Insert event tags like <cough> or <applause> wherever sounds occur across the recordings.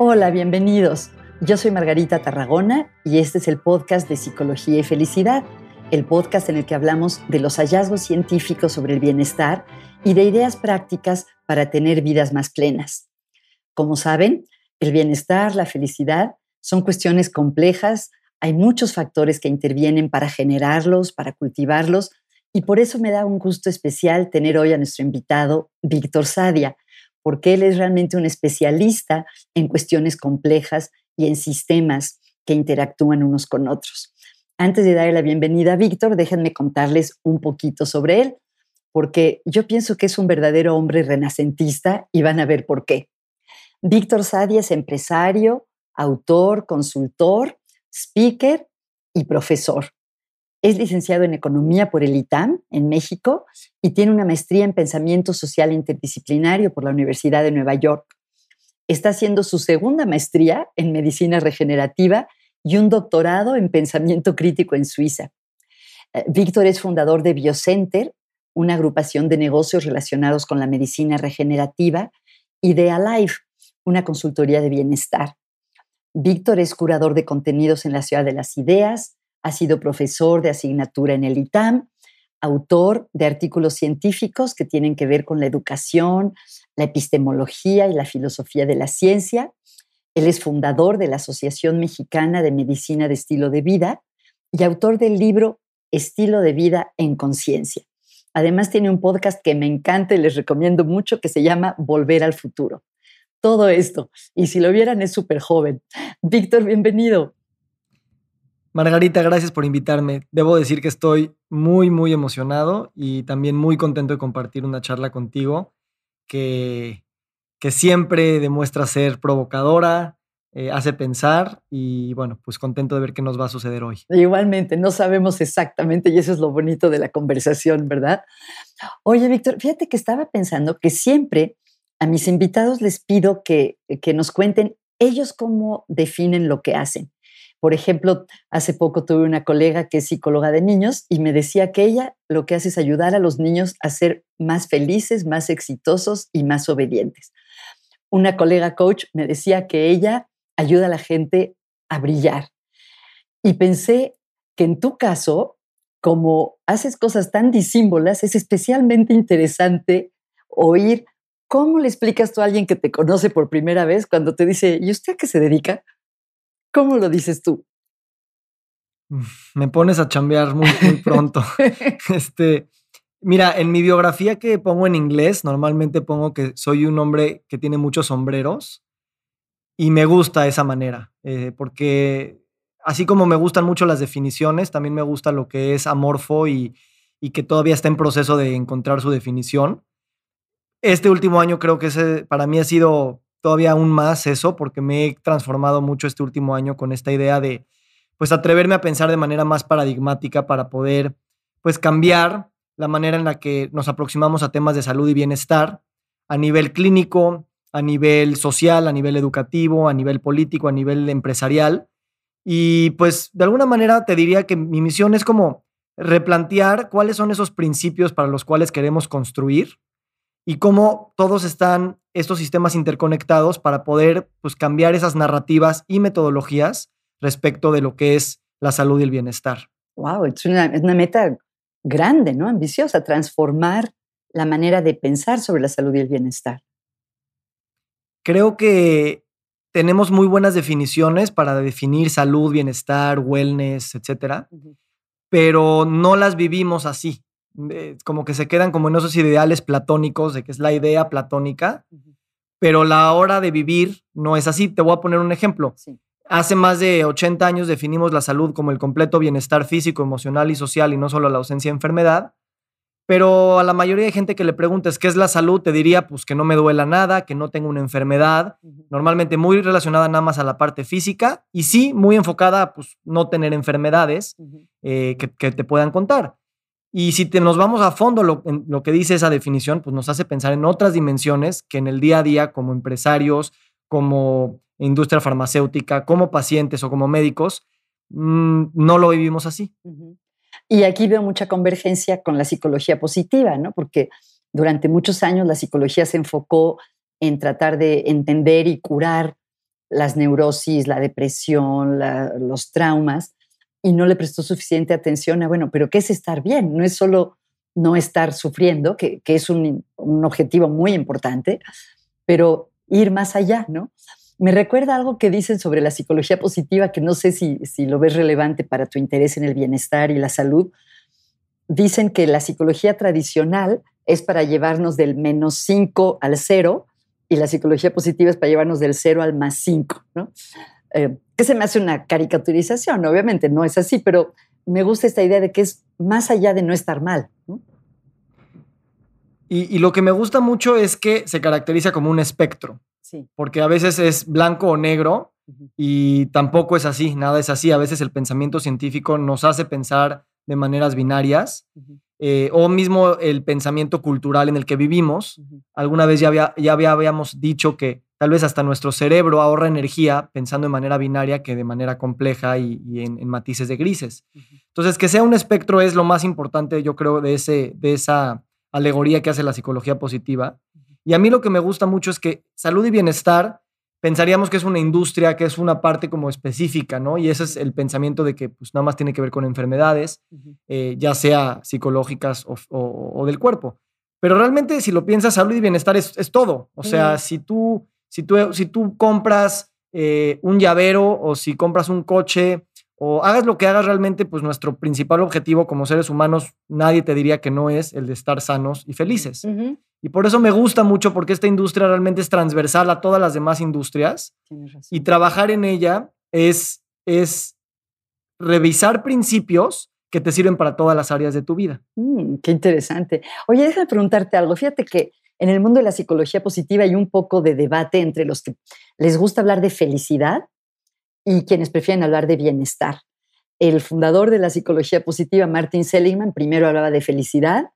Hola, bienvenidos. Yo soy Margarita Tarragona y este es el podcast de Psicología y Felicidad, el podcast en el que hablamos de los hallazgos científicos sobre el bienestar y de ideas prácticas para tener vidas más plenas. Como saben, el bienestar, la felicidad son cuestiones complejas, hay muchos factores que intervienen para generarlos, para cultivarlos, y por eso me da un gusto especial tener hoy a nuestro invitado, Víctor Sadia, porque él es realmente un especialista en cuestiones complejas y en sistemas que interactúan unos con otros. Antes de darle la bienvenida a Víctor, déjenme contarles un poquito sobre él, porque yo pienso que es un verdadero hombre renacentista y van a ver por qué. Víctor Sadia es empresario, autor, consultor, speaker y profesor. Es licenciado en Economía por el ITAM en México y tiene una maestría en Pensamiento Social Interdisciplinario por la Universidad de Nueva York. Está haciendo su segunda maestría en Medicina Regenerativa y un doctorado en Pensamiento Crítico en Suiza. Eh, Víctor es fundador de Biocenter, una agrupación de negocios relacionados con la medicina regenerativa, y de Alive, una consultoría de bienestar. Víctor es curador de contenidos en la Ciudad de las Ideas, ha sido profesor de asignatura en el ITAM, autor de artículos científicos que tienen que ver con la educación, la epistemología y la filosofía de la ciencia. Él es fundador de la Asociación Mexicana de Medicina de Estilo de Vida y autor del libro Estilo de Vida en Conciencia. Además tiene un podcast que me encanta y les recomiendo mucho que se llama Volver al Futuro. Todo esto, y si lo vieran es súper joven. Víctor, bienvenido. Margarita, gracias por invitarme. Debo decir que estoy muy, muy emocionado y también muy contento de compartir una charla contigo que, que siempre demuestra ser provocadora, eh, hace pensar y bueno, pues contento de ver qué nos va a suceder hoy. Igualmente, no sabemos exactamente y eso es lo bonito de la conversación, ¿verdad? Oye, Víctor, fíjate que estaba pensando que siempre a mis invitados les pido que, que nos cuenten ellos cómo definen lo que hacen. Por ejemplo, hace poco tuve una colega que es psicóloga de niños y me decía que ella lo que hace es ayudar a los niños a ser más felices, más exitosos y más obedientes. Una colega coach me decía que ella ayuda a la gente a brillar. Y pensé que en tu caso, como haces cosas tan disímbolas, es especialmente interesante oír cómo le explicas tú a alguien que te conoce por primera vez cuando te dice, ¿y usted a qué se dedica? ¿Cómo lo dices tú? Me pones a chambear muy, pronto. <laughs> <laughs> este, mira, en mi biografía que pongo en inglés, normalmente pongo que soy un hombre que tiene muchos sombreros y me gusta esa manera, eh, porque así como me gustan mucho las definiciones, también me gusta lo que es amorfo y, y que todavía está en proceso de encontrar su definición. Este último año creo que ese para mí ha sido todavía aún más eso, porque me he transformado mucho este último año con esta idea de, pues, atreverme a pensar de manera más paradigmática para poder, pues, cambiar la manera en la que nos aproximamos a temas de salud y bienestar a nivel clínico, a nivel social, a nivel educativo, a nivel político, a nivel empresarial. Y pues de alguna manera te diría que mi misión es como replantear cuáles son esos principios para los cuales queremos construir y cómo todos están estos sistemas interconectados para poder pues, cambiar esas narrativas y metodologías respecto de lo que es la salud y el bienestar. Wow, es una, es una meta grande, ¿no? Ambiciosa, transformar la manera de pensar sobre la salud y el bienestar. Creo que tenemos muy buenas definiciones para definir salud, bienestar, wellness, etcétera, pero no las vivimos así. Eh, como que se quedan como en esos ideales platónicos, de que es la idea platónica, pero la hora de vivir no es así. Te voy a poner un ejemplo. Hace más de 80 años definimos la salud como el completo bienestar físico, emocional y social y no solo la ausencia de enfermedad. Pero a la mayoría de gente que le preguntes qué es la salud, te diría pues que no me duela nada, que no tengo una enfermedad, normalmente muy relacionada nada más a la parte física y sí muy enfocada a pues, no tener enfermedades eh, que, que, te puedan contar. Y si nos vamos a fondo lo, en lo que dice esa definición, pues nos hace pensar en otras dimensiones que en el día a día, como empresarios, como industria farmacéutica, como pacientes o como médicos, mm, no lo vivimos así. Y aquí veo mucha convergencia con la psicología positiva, ¿no? Porque durante muchos años la psicología se enfocó en tratar de entender y curar las neurosis, la depresión, los traumas, y no le prestó suficiente atención a, bueno, pero ¿qué es estar bien? No es solo no estar sufriendo, que, es un, objetivo muy importante, pero ir más allá, ¿no? Me recuerda algo que dicen sobre la psicología positiva, que no sé si, si lo ves relevante para tu interés en el bienestar y la salud. Dicen que la psicología tradicional es para llevarnos del menos 5 al 0 y la psicología positiva es para llevarnos del 0 al más 5, ¿no? Eh, que se me hace una caricaturización, obviamente no es así, pero me gusta esta idea de que es más allá de no estar mal. Y, lo que me gusta mucho es que se caracteriza como un espectro, sí. porque a veces es blanco o negro y tampoco es así, nada es así. A veces el pensamiento científico nos hace pensar de maneras binarias. Eh, o mismo el pensamiento cultural en el que vivimos. Alguna vez ya, había, ya habíamos dicho que tal vez hasta nuestro cerebro ahorra energía pensando de manera binaria que de manera compleja y, en, matices de grises. Entonces, que sea un espectro es lo más importante, yo creo, de, ese, de esa alegoría que hace la psicología positiva. Y a mí lo que me gusta mucho es que salud y bienestar pensaríamos que es una industria, que es una parte como específica, ¿no? Y ese es el pensamiento de que pues nada más tiene que ver con enfermedades, eh, ya sea psicológicas o, del cuerpo. Pero realmente si lo piensas, salud y bienestar es, todo. O sea, si, tú, si, tú, si tú compras eh, un llavero o si compras un coche o hagas lo que hagas realmente, pues nuestro principal objetivo como seres humanos, nadie te diría que no es el de estar sanos y felices. Y por eso me gusta mucho porque esta industria realmente es transversal a todas las demás industrias. Y trabajar en ella es, es revisar principios que te sirven para todas las áreas de tu vida. Mm, qué interesante. Oye, déjame preguntarte algo. Fíjate que en el mundo de la psicología positiva hay un poco de debate entre los que les gusta hablar de felicidad y quienes prefieren hablar de bienestar. El fundador de la psicología positiva, Martin Seligman, primero hablaba de felicidad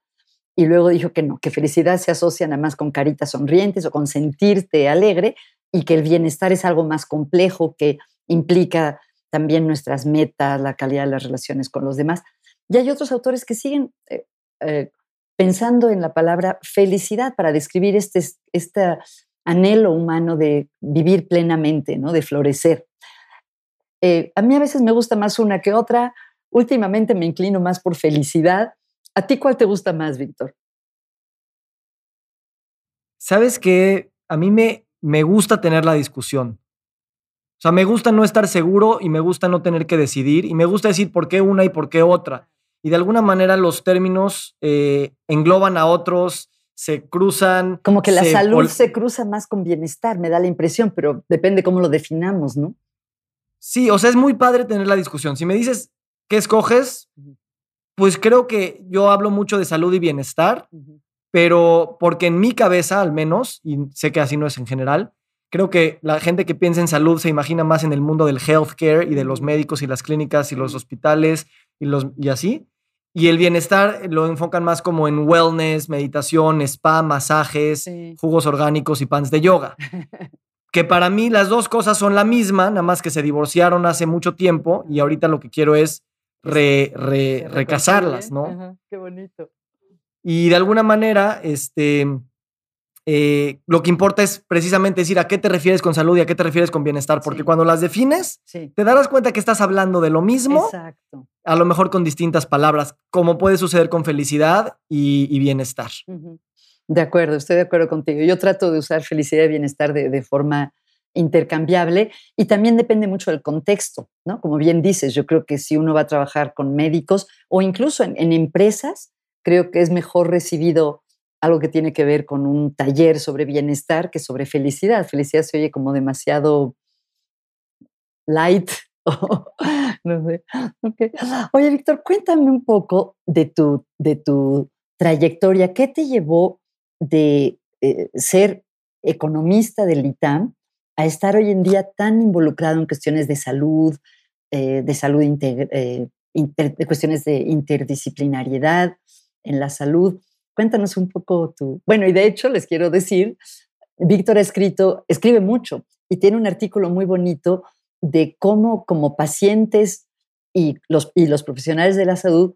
y luego dijo que no, que felicidad se asocia nada más con caritas sonrientes o con sentirte alegre y que el bienestar es algo más complejo que implica también nuestras metas, la calidad de las relaciones con los demás. Y hay otros autores que siguen eh, eh, pensando en la palabra felicidad para describir este, este anhelo humano de vivir plenamente, ¿no? de florecer. Eh, a mí a veces me gusta más una que otra. Últimamente me inclino más por felicidad, ¿A ti cuál te gusta más, Víctor? Sabes que a mí me, me gusta tener la discusión. O sea, me gusta no estar seguro y me gusta no tener que decidir y me gusta decir por qué una y por qué otra. Y de alguna manera los términos eh, engloban a otros, se cruzan. Como que la salud se cruza más con bienestar, me da la impresión, pero depende cómo lo definamos, ¿no? Sí, o sea, es muy padre tener la discusión. Si me dices, ¿qué escoges? Pues creo que yo hablo mucho de salud y bienestar, pero porque en mi cabeza al menos, y sé que así no es en general, creo que la gente que piensa en salud se imagina más en el mundo del healthcare y de los médicos y las clínicas y los hospitales y, los, y así. Y el bienestar lo enfocan más como en wellness, meditación, spa, masajes, jugos orgánicos y pants de yoga. <laughs> que para mí las dos cosas son la misma, nada más que se divorciaron hace mucho tiempo y ahorita lo que quiero es re, re, recasarlas, ¿no? qué bonito. Y de alguna manera, este, eh, lo que importa es precisamente decir a qué te refieres con salud y a qué te refieres con bienestar, porque cuando las defines, te darás cuenta que estás hablando de lo mismo, a lo mejor con distintas palabras, como puede suceder con felicidad y, bienestar. De acuerdo, estoy de acuerdo contigo. Yo trato de usar felicidad y bienestar de, de forma intercambiable y también depende mucho del contexto, ¿no? Como bien dices, yo creo que si uno va a trabajar con médicos o incluso en, empresas, creo que es mejor recibido algo que tiene que ver con un taller sobre bienestar que sobre felicidad. Felicidad se oye como demasiado light. <laughs> no sé. Oye, Víctor, cuéntame un poco de tu, de tu trayectoria. ¿Qué te llevó de eh, ser economista del ITAM a estar hoy en día tan involucrado en cuestiones de salud, eh, de salud, eh, de cuestiones de interdisciplinariedad en la salud. Cuéntanos un poco tú. Bueno, y de hecho les quiero decir, Víctor ha escrito, escribe mucho y tiene un artículo muy bonito de cómo como pacientes y los, y los profesionales de la salud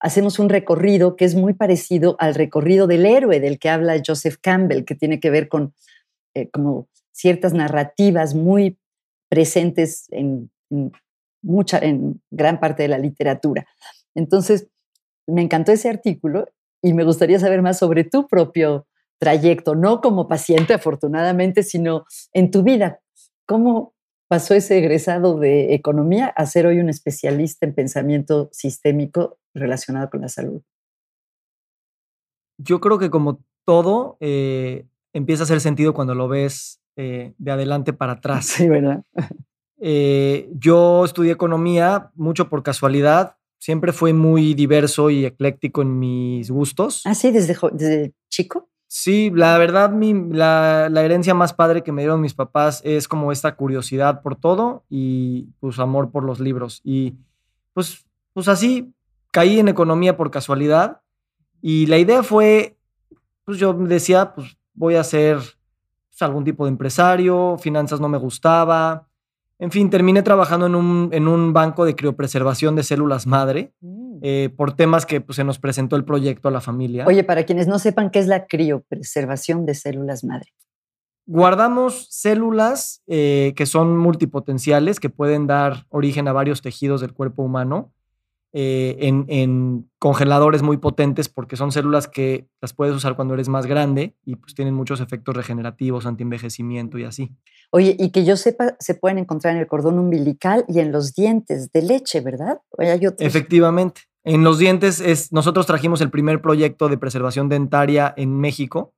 hacemos un recorrido que es muy parecido al recorrido del héroe del que habla Joseph Campbell, que tiene que ver con eh, como ciertas narrativas muy presentes en, mucha, en gran parte de la literatura. Entonces, me encantó ese artículo y me gustaría saber más sobre tu propio trayecto, no como paciente afortunadamente, sino en tu vida. ¿Cómo pasó ese egresado de economía a ser hoy un especialista en pensamiento sistémico relacionado con la salud? Yo creo que como todo, eh, empieza a hacer sentido cuando lo ves eh, de adelante para <laughs> atrás. Sí, ¿verdad? <laughs> Eh, yo estudié economía mucho por casualidad. Siempre fue muy diverso y ecléctico en mis gustos. Ah, sí, desde, desde chico. Sí, la verdad, mi, la, la, herencia más padre que me dieron mis papás es como esta curiosidad por todo y pues amor por los libros. Y pues, pues así caí en economía por casualidad y la idea fue, pues yo decía, pues voy a ser pues, algún tipo de empresario, finanzas no me gustaba. En fin, terminé trabajando en un, en un banco de criopreservación de células madre. Mm. Eh, por temas que pues, se nos presentó el proyecto a la familia. Oye, para quienes no sepan qué es la criopreservación de células madre. Guardamos células eh, que son multipotenciales, que pueden dar origen a varios tejidos del cuerpo humano, eh, en, congeladores muy potentes, porque son células que las puedes usar cuando eres más grande y pues tienen muchos efectos regenerativos, antienvejecimiento y así. Oye, y que yo sepa, se pueden encontrar en el cordón umbilical y en los dientes de leche, ¿verdad? Efectivamente. En los dientes, es, nosotros trajimos el primer proyecto de preservación dentaria en México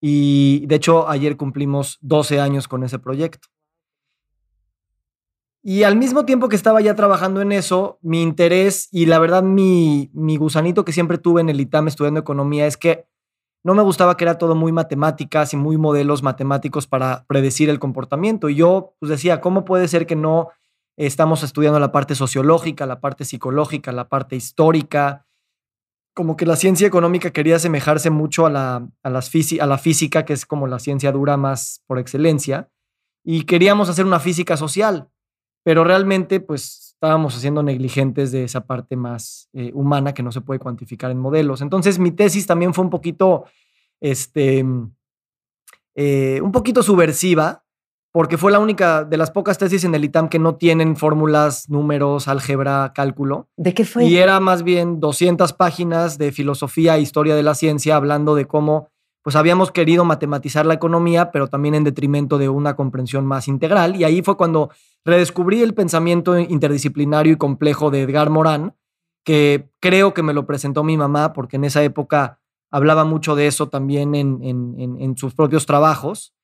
y de hecho ayer cumplimos 12 años con ese proyecto. Y al mismo tiempo que estaba ya trabajando en eso, mi interés y la verdad mi, mi gusanito que siempre tuve en el ITAM estudiando economía es que no me gustaba que era todo muy matemáticas y muy modelos matemáticos para predecir el comportamiento. Y yo pues decía, ¿cómo puede ser que no Estamos estudiando la parte sociológica, la parte psicológica, la parte histórica. Como que la ciencia económica quería asemejarse mucho a la, a las a la física, que es como la ciencia dura más por excelencia. Y queríamos hacer una física social, pero realmente pues estábamos haciendo negligentes de esa parte más eh, humana que no se puede cuantificar en modelos. Entonces mi tesis también fue un poquito, este, eh, un poquito subversiva, porque fue la única de las pocas tesis en el ITAM que no tienen fórmulas, números, álgebra, cálculo. ¿De qué fue? Y era más bien 200 páginas de filosofía e historia de la ciencia hablando de cómo pues habíamos querido matematizar la economía, pero también en detrimento de una comprensión más integral. Y ahí fue cuando redescubrí el pensamiento interdisciplinario y complejo de Edgar Morán, que creo que me lo presentó mi mamá, porque en esa época hablaba mucho de eso también en, en sus propios trabajos.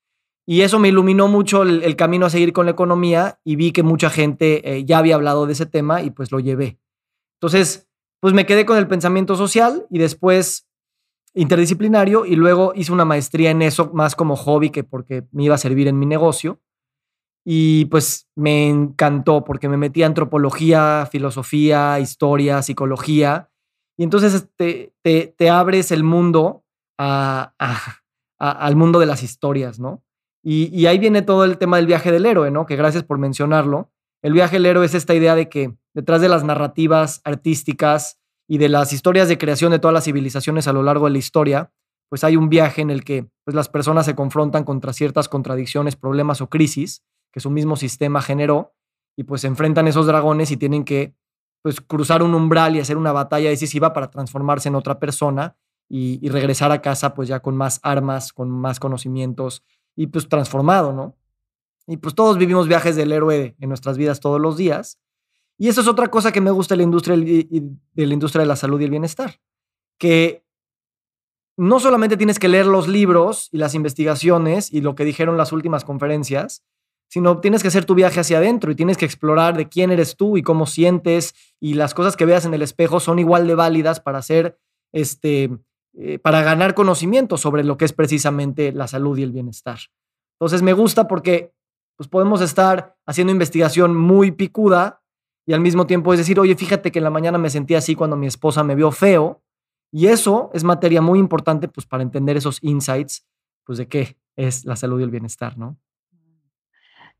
Y eso me iluminó mucho el, camino a seguir con la economía y vi que mucha gente eh, ya había hablado de ese tema y pues lo llevé. Entonces, pues me quedé con el pensamiento social y después interdisciplinario y luego hice una maestría en eso más como hobby que porque me iba a servir en mi negocio. Y pues me encantó porque me metí a antropología, filosofía, historia, psicología. Y entonces te, te, abres el mundo al mundo de las historias, ¿no? Y, ahí viene todo el tema del viaje del héroe, ¿no? Que gracias por mencionarlo. El viaje del héroe es esta idea de que detrás de las narrativas artísticas y de las historias de creación de todas las civilizaciones a lo largo de la historia, pues hay un viaje en el que pues, las personas se confrontan contra ciertas contradicciones, problemas o crisis que su mismo sistema generó y pues se enfrentan esos dragones y tienen que pues cruzar un umbral y hacer una batalla decisiva para transformarse en otra persona y, y regresar a casa pues ya con más armas, con más conocimientos, y pues transformado, ¿no? Y pues todos vivimos viajes del héroe en nuestras vidas todos los días. Y eso es otra cosa que me gusta de la industria de la industria de la salud y el bienestar, que no solamente tienes que leer los libros y las investigaciones y lo que dijeron las últimas conferencias, sino tienes que hacer tu viaje hacia adentro y tienes que explorar de quién eres tú y cómo sientes y las cosas que veas en el espejo son igual de válidas para hacer este eh, para ganar conocimiento sobre lo que es precisamente la salud y el bienestar. Entonces me gusta porque pues, podemos estar haciendo investigación muy picuda y al mismo tiempo es decir, oye, fíjate que en la mañana me sentí así cuando mi esposa me vio feo. Y eso es materia muy importante pues, para entender esos insights pues, de qué es la salud y el bienestar, ¿no?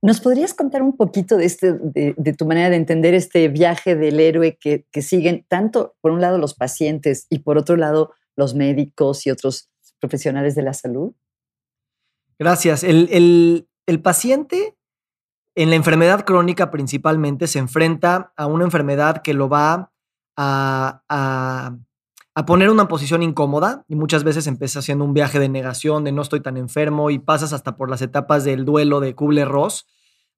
¿Nos podrías contar un poquito de, este, de, tu manera de entender este viaje del héroe que, que, siguen tanto, por un lado, los pacientes y por otro lado, los médicos y otros profesionales de la salud? Gracias. El, el, paciente en la enfermedad crónica principalmente se enfrenta a una enfermedad que lo va a, a, poner una posición incómoda y muchas veces empieza haciendo un viaje de negación, de no estoy tan enfermo y pasas hasta por las etapas del duelo de Kubler-Ross,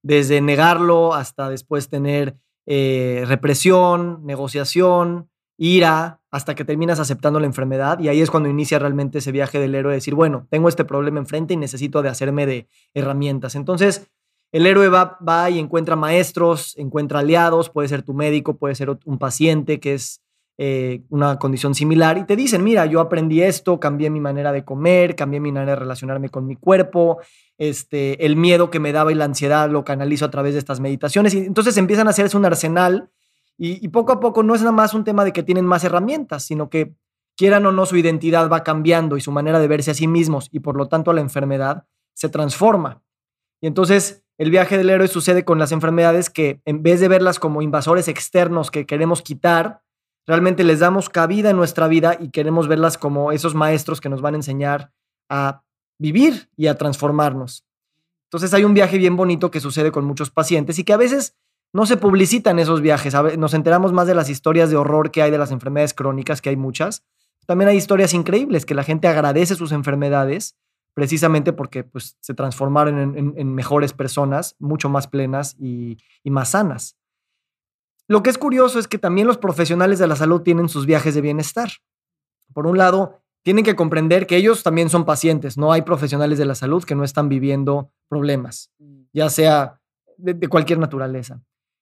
desde negarlo hasta después tener eh, represión, negociación, ira, hasta que terminas aceptando la enfermedad y ahí es cuando inicia realmente ese viaje del héroe, de decir, bueno, tengo este problema enfrente y necesito de hacerme de herramientas. Entonces, el héroe va, y encuentra maestros, encuentra aliados, puede ser tu médico, puede ser un paciente que es eh, una condición similar y te dicen, mira, yo aprendí esto, cambié mi manera de comer, cambié mi manera de relacionarme con mi cuerpo, este, el miedo que me daba y la ansiedad lo canalizo a través de estas meditaciones y entonces empiezan a hacerse un arsenal y, y poco a poco no es nada más un tema de que tienen más herramientas, sino que quieran o no su identidad va cambiando y su manera de verse a sí mismos y por lo tanto la enfermedad se transforma. Y entonces el viaje del héroe sucede con las enfermedades que en vez de verlas como invasores externos que queremos quitar, realmente les damos cabida en nuestra vida y queremos verlas como esos maestros que nos van a enseñar a vivir y a transformarnos. Entonces hay un viaje bien bonito que sucede con muchos pacientes y que a veces no se publicitan esos viajes. Nos enteramos más de las historias de horror que hay de las enfermedades crónicas, que hay muchas. También hay historias increíbles que la gente agradece sus enfermedades precisamente porque pues, se transformaron en, mejores personas, mucho más plenas y más sanas. Lo que es curioso es que también los profesionales de la salud tienen sus viajes de bienestar. Por un lado, tienen que comprender que ellos también son pacientes, no hay profesionales de la salud que no están viviendo problemas, mm. ya sea de, cualquier naturaleza.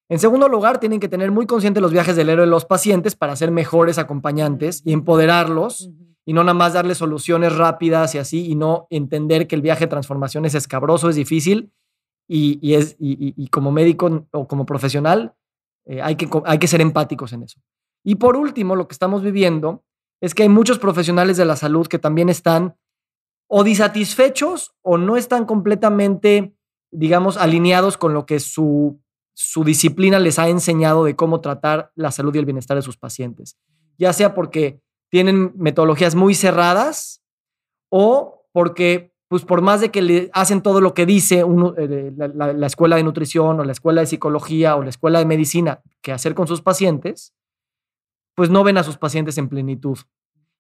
En segundo lugar, tienen que tener muy conscientes los viajes del héroe de los pacientes para ser mejores acompañantes y empoderarlos y no nada más darles soluciones rápidas y así y no entender que el viaje de transformación es escabroso, es difícil y, es, y como médico o como profesional eh, hay, que, hay que ser empáticos en eso. Y por último, lo que estamos viviendo es que hay muchos profesionales de la salud que también están o disatisfechos o no están completamente, digamos, alineados con lo que su, su disciplina les ha enseñado de cómo tratar la salud y el bienestar de sus pacientes. Ya sea porque tienen metodologías muy cerradas o porque pues por más de que le hacen todo lo que dice eh, la, escuela de nutrición o la escuela de psicología o la escuela de medicina que hacer con sus pacientes, pues no ven a sus pacientes en plenitud.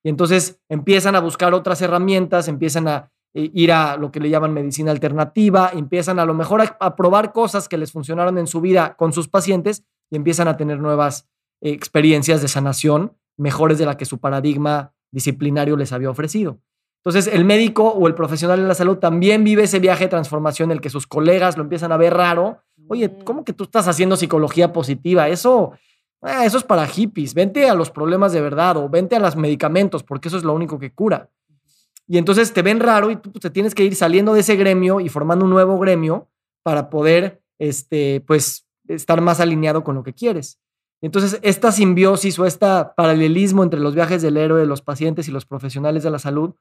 Y entonces empiezan a buscar otras herramientas, empiezan a eh, ir a lo que le llaman medicina alternativa, empiezan a lo mejor a, probar cosas que les funcionaron en su vida con sus pacientes y empiezan a tener nuevas eh, experiencias de sanación mejores de la que su paradigma disciplinario les había ofrecido. Entonces, el médico o el profesional en la salud también vive ese viaje de transformación en el que sus colegas lo empiezan a ver raro. Oye, mm. ¿cómo que tú estás haciendo psicología positiva? Eso, ah, eso es para hippies. Vente a los problemas de verdad o vente a los medicamentos, porque eso es lo único que cura. Y entonces te ven raro y tú te tienes que ir saliendo de ese gremio y formando un nuevo gremio para poder, este, pues, estar más alineado con lo que quieres. Entonces, esta simbiosis o este paralelismo entre los viajes del héroe, los pacientes y los profesionales de la salud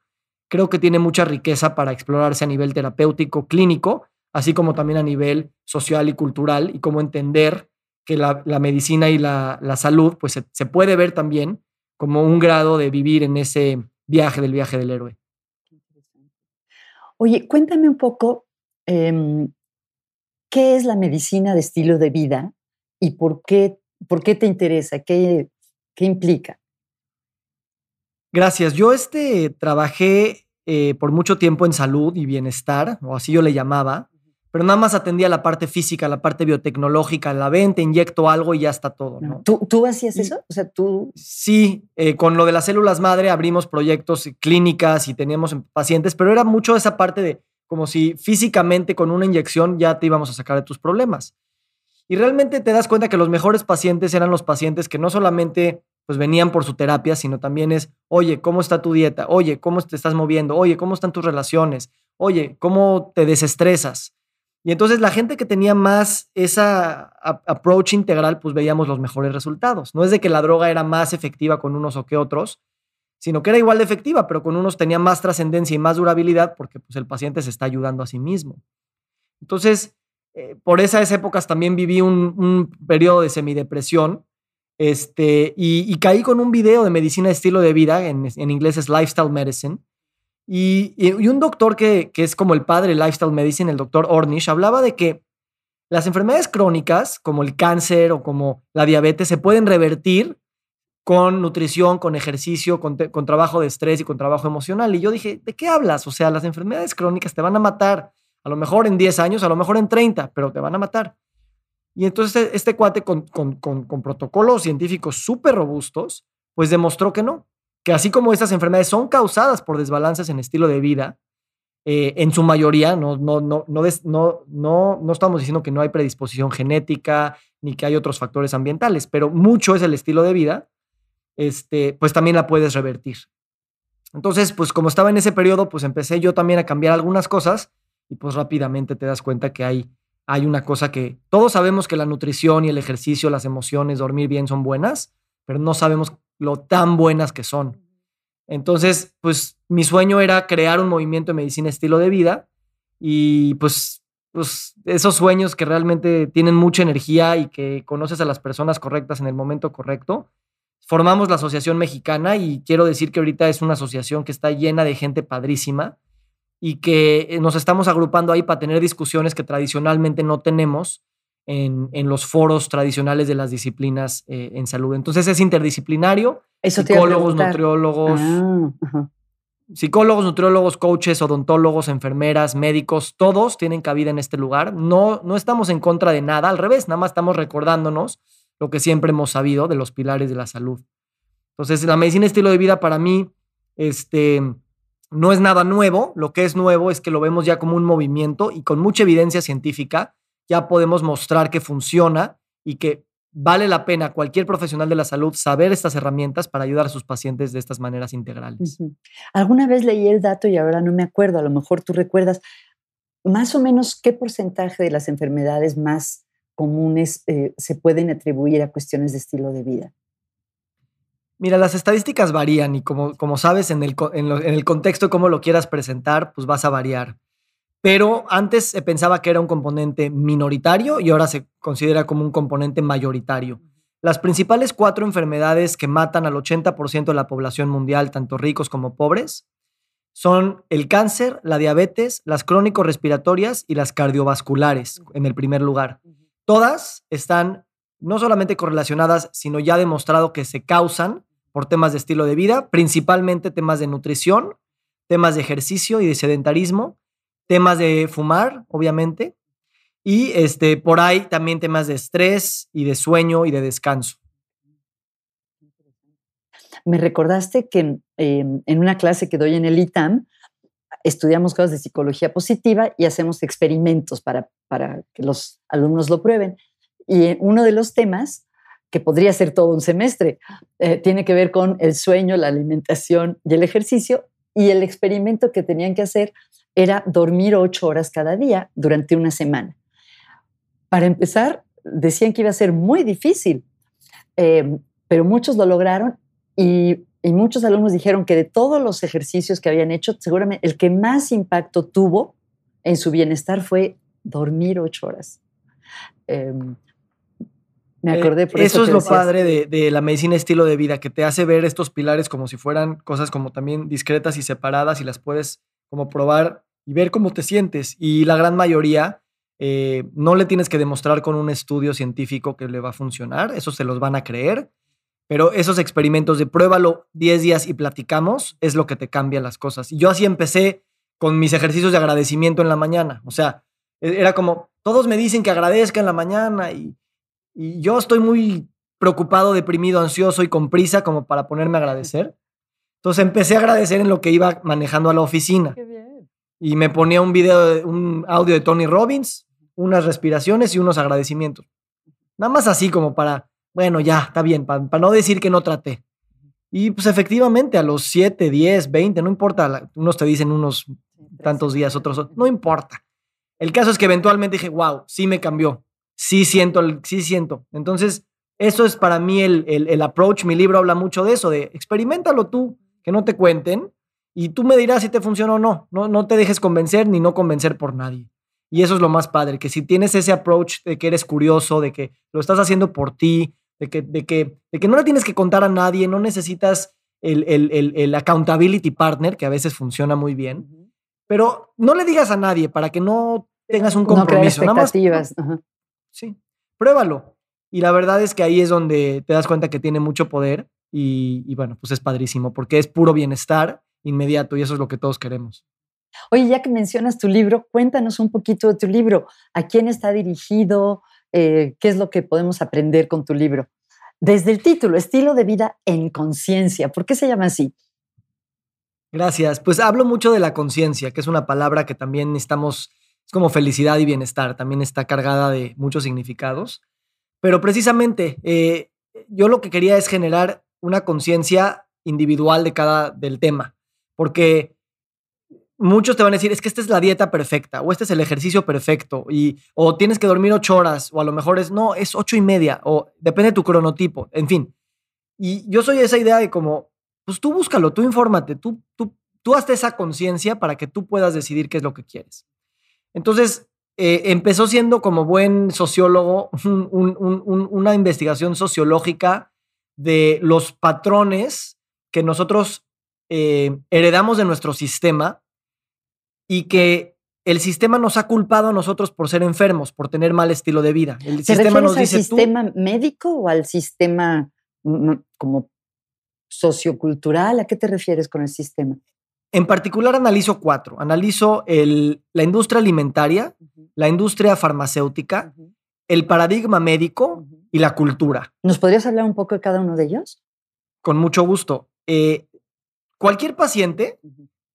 creo que tiene mucha riqueza para explorarse a nivel terapéutico, clínico, así como también a nivel social y cultural, y cómo entender que la, medicina y la, salud, pues se, puede ver también como un grado de vivir en ese viaje del viaje del héroe. Oye, cuéntame un poco, em, ¿qué es la medicina de estilo de vida y por qué, por qué te interesa? ¿Qué, qué implica? Gracias. Yo este, trabajé eh, por mucho tiempo en salud y bienestar, o así yo le llamaba, pero nada más atendía la parte física, la parte biotecnológica, la venta, inyecto algo y ya está todo. ¿no? ¿Tú, ¿Tú, hacías eso? O sea, tú... Sí, eh, con lo de las células madre abrimos proyectos clínicas y teníamos pacientes, pero era mucho esa parte de como si físicamente con una inyección ya te íbamos a sacar de tus problemas. Y realmente te das cuenta que los mejores pacientes eran los pacientes que no solamente pues venían por su terapia, sino también es, oye, ¿cómo está tu dieta? Oye, ¿cómo te estás moviendo? Oye, ¿cómo están tus relaciones? Oye, ¿cómo te desestresas? Y entonces la gente que tenía más esa approach integral, pues veíamos los mejores resultados. No es de que la droga era más efectiva con unos o que otros, sino que era igual de efectiva, pero con unos tenía más trascendencia y más durabilidad porque pues, el paciente se está ayudando a sí mismo. Entonces, eh, por esas épocas también viví un, un periodo de semidepresión este, y, caí con un video de medicina de estilo de vida, en, inglés es Lifestyle Medicine. Y, un doctor que, es como el padre de Lifestyle Medicine, el doctor Ornish, hablaba de que las enfermedades crónicas, como el cáncer o como la diabetes, se pueden revertir con nutrición, con ejercicio, con, con, trabajo de estrés y con trabajo emocional. Y yo dije, ¿de qué hablas? O sea, las enfermedades crónicas te van a matar, a lo mejor en 10 años, a lo mejor en 30, pero te van a matar. Y entonces este, este cuate con, con, con protocolos científicos súper robustos, pues demostró que no, que así como estas enfermedades son causadas por desbalances en estilo de vida, eh, en su mayoría, no, no, no, no, no, no, no estamos diciendo que no hay predisposición genética ni que hay otros factores ambientales, pero mucho es el estilo de vida, este, pues también la puedes revertir. Entonces, pues como estaba en ese periodo, pues empecé yo también a cambiar algunas cosas y pues rápidamente te das cuenta que hay, hay una cosa que todos sabemos que la nutrición y el ejercicio, las emociones, dormir bien son buenas, pero no sabemos lo tan buenas que son. Entonces, pues mi sueño era crear un movimiento de medicina estilo de vida y pues, pues esos sueños que realmente tienen mucha energía y que conoces a las personas correctas en el momento correcto. Formamos la Asociación Mexicana y quiero decir que ahorita es una asociación que está llena de gente padrísima y que eh, nos estamos agrupando ahí para tener discusiones que tradicionalmente no tenemos en, los foros tradicionales de las disciplinas eh, en salud. Entonces es interdisciplinario psicólogos, nutriólogos, ah, psicólogos, nutriólogos, coaches, odontólogos, enfermeras, médicos, todos tienen cabida en este lugar. No, no estamos en contra de nada, al revés, nada más estamos recordándonos lo que siempre hemos sabido de los pilares de la salud. Entonces, la medicina estilo de vida para mí este, no es nada nuevo. Lo que es nuevo es que lo vemos ya como un movimiento y con mucha evidencia científica ya podemos mostrar que funciona y que vale la pena cualquier profesional de la salud saber estas herramientas para ayudar a sus pacientes de estas maneras integrales. Alguna vez leí el dato y ahora no me acuerdo, a lo mejor tú recuerdas, más o menos qué porcentaje de las enfermedades más comunes eh, se pueden atribuir a cuestiones de estilo de vida. Mira, las estadísticas varían y como, como sabes, en el, en, en el contexto, cómo lo quieras presentar, pues vas a variar pero antes se pensaba que era un componente minoritario y ahora se considera como un componente mayoritario. Las principales cuatro enfermedades que matan al 80% de la población mundial, tanto ricos como pobres, son el cáncer, la diabetes, las crónicos respiratorias y las cardiovasculares, en el primer lugar. Todas están no solamente correlacionadas, sino ya demostrado que se causan por temas de estilo de vida, principalmente temas de nutrición, temas de ejercicio y de sedentarismo, temas de fumar, obviamente, y este, por ahí también temas de estrés y de sueño y de descanso. Me recordaste que em, en una clase que doy en el ITAM, estudiamos cosas de psicología positiva y hacemos experimentos para, para que los alumnos lo prueben. Y uno de los temas, que podría ser todo un semestre, eh, tiene que ver con el sueño, la alimentación y el ejercicio. Y el experimento que tenían que hacer era dormir ocho horas cada día durante una semana. Para empezar, decían que iba a ser muy difícil, em, pero muchos lo lograron y, muchos alumnos dijeron que de todos los ejercicios que habían hecho, seguramente el que más impacto tuvo en su bienestar fue dormir ocho horas. Em, me eh, acordé por eso. Eso es lo padre de, de, la medicina estilo de vida, que te hace ver estos pilares como si fueran cosas como también discretas y separadas y las puedes como probar y ver cómo te sientes. Y la gran mayoría eh, no le tienes que demostrar con un estudio científico que le va a funcionar, eso se los van a creer, pero esos experimentos de pruébalo 10 días y platicamos es lo que te cambia las cosas. Y yo así empecé con mis ejercicios de agradecimiento en la mañana. O sea, e, era como, todos me dicen que agradezca en la mañana y, y yo estoy muy preocupado, deprimido, ansioso y con prisa como para ponerme a agradecer. Entonces empecé a agradecer en lo que iba manejando a la oficina. Y me ponía un video, un audio de Tony Robbins, unas respiraciones y unos agradecimientos. Nada más así como para, bueno, ya, está bien, para, no decir que no traté. Y pues efectivamente a los 7, 10, 20, no importa, unos te dicen unos tantos días, otros, no importa. El caso es que eventualmente dije, wow, sí me cambió, sí siento, sí siento. Entonces, eso es para mí el, el, el approach, mi libro habla mucho de eso, de experimentalo tú, que no te cuenten y tú me dirás si te funciona o no. No, no te dejes convencer ni no convencer por nadie. Y eso es lo más padre, que si tienes ese approach de que eres curioso, de que lo estás haciendo por ti, de que, de que, de que no le tienes que contar a nadie, no necesitas el, el, el, accountability partner, que a veces funciona muy bien, pero no le digas a nadie para que no tengas un compromiso. No Nada más, sí, pruébalo. Y la verdad es que ahí es donde te das cuenta que tiene mucho poder y, y bueno, pues es padrísimo porque es puro bienestar inmediato y eso es lo que todos queremos. Oye, ya que mencionas tu libro, cuéntanos un poquito de tu libro. ¿A quién está dirigido? Eh, ¿Qué es lo que podemos aprender con tu libro? Desde el título, Estilo de vida en conciencia. ¿Por qué se llama así? Gracias. Pues hablo mucho de la conciencia, que es una palabra que también estamos, es como felicidad y bienestar, también está cargada de muchos significados. Pero precisamente, eh, yo lo que quería es generar una conciencia individual de cada, del tema, porque muchos te van a decir, es que esta es la dieta perfecta, o este es el ejercicio perfecto, y, o tienes que dormir ocho horas, o a lo mejor es, no, es ocho y media, o depende de tu cronotipo, en fin. Y yo soy esa idea de como, pues tú búscalo, tú infórmate, tú, tú, tú hazte esa conciencia para que tú puedas decidir qué es lo que quieres. Entonces, eh, empezó siendo como buen sociólogo <laughs> una investigación sociológica de los patrones que nosotros eh, heredamos de nuestro sistema y que el sistema nos ha culpado a nosotros por ser enfermos, por tener mal estilo de vida. El ¿Te sistema nos al sistema médico o al sistema mm, mm, como sociocultural? ¿A qué te refieres con el sistema? En particular analizo cuatro. Analizo el, la industria alimentaria, la industria farmacéutica, el paradigma médico y la cultura. ¿Nos podrías hablar un poco de cada uno de ellos? Con mucho gusto. Eh, cualquier paciente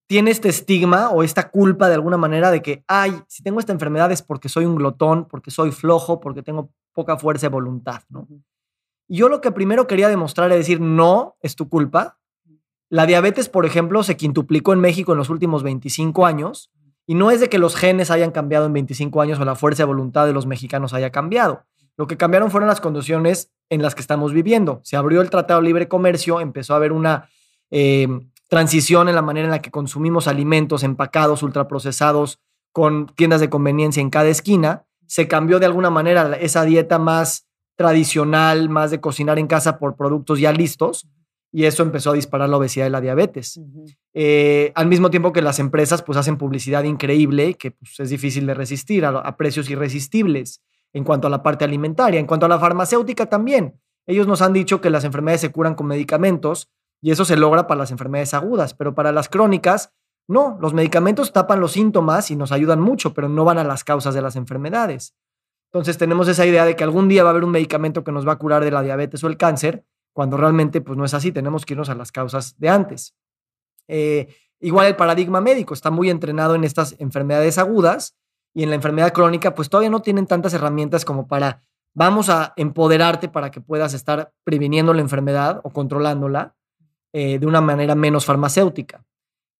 tiene este estigma o esta culpa de alguna manera de que, ay, si tengo esta enfermedad es porque soy un glotón, porque soy flojo, porque tengo poca fuerza de voluntad, ¿no? Yo lo que primero quería demostrar es decir, no, es tu culpa. La diabetes, por ejemplo, se quintuplicó en México en los últimos 25 años y no es de que los genes hayan cambiado en 25 años o la fuerza de voluntad de los mexicanos haya cambiado. Lo que cambiaron fueron las condiciones en las que estamos viviendo. Se abrió el Tratado de Libre Comercio, empezó a haber una eh, transición en la manera en la que consumimos alimentos empacados, ultraprocesados, con tiendas de conveniencia en cada esquina, se cambió de alguna manera esa dieta más tradicional, más de cocinar en casa por productos ya listos, y eso empezó a disparar la obesidad y la diabetes. Eh, al mismo tiempo que las empresas pues hacen publicidad increíble, que pues, es difícil de resistir, a, a precios irresistibles en cuanto a la parte alimentaria, en cuanto a la farmacéutica también. Ellos nos han dicho que las enfermedades se curan con medicamentos, y eso se logra para las enfermedades agudas, pero para las crónicas, no, los medicamentos tapan los síntomas y nos ayudan mucho, pero no van a las causas de las enfermedades. Entonces tenemos esa idea de que algún día va a haber un medicamento que nos va a curar de la diabetes o el cáncer, cuando realmente pues no es así, tenemos que irnos a las causas de antes. Eh, igual el paradigma médico está muy entrenado en estas enfermedades agudas y en la enfermedad crónica pues todavía no tienen tantas herramientas como para vamos a empoderarte para que puedas estar previniendo la enfermedad o controlándola eh, de una manera menos farmacéutica.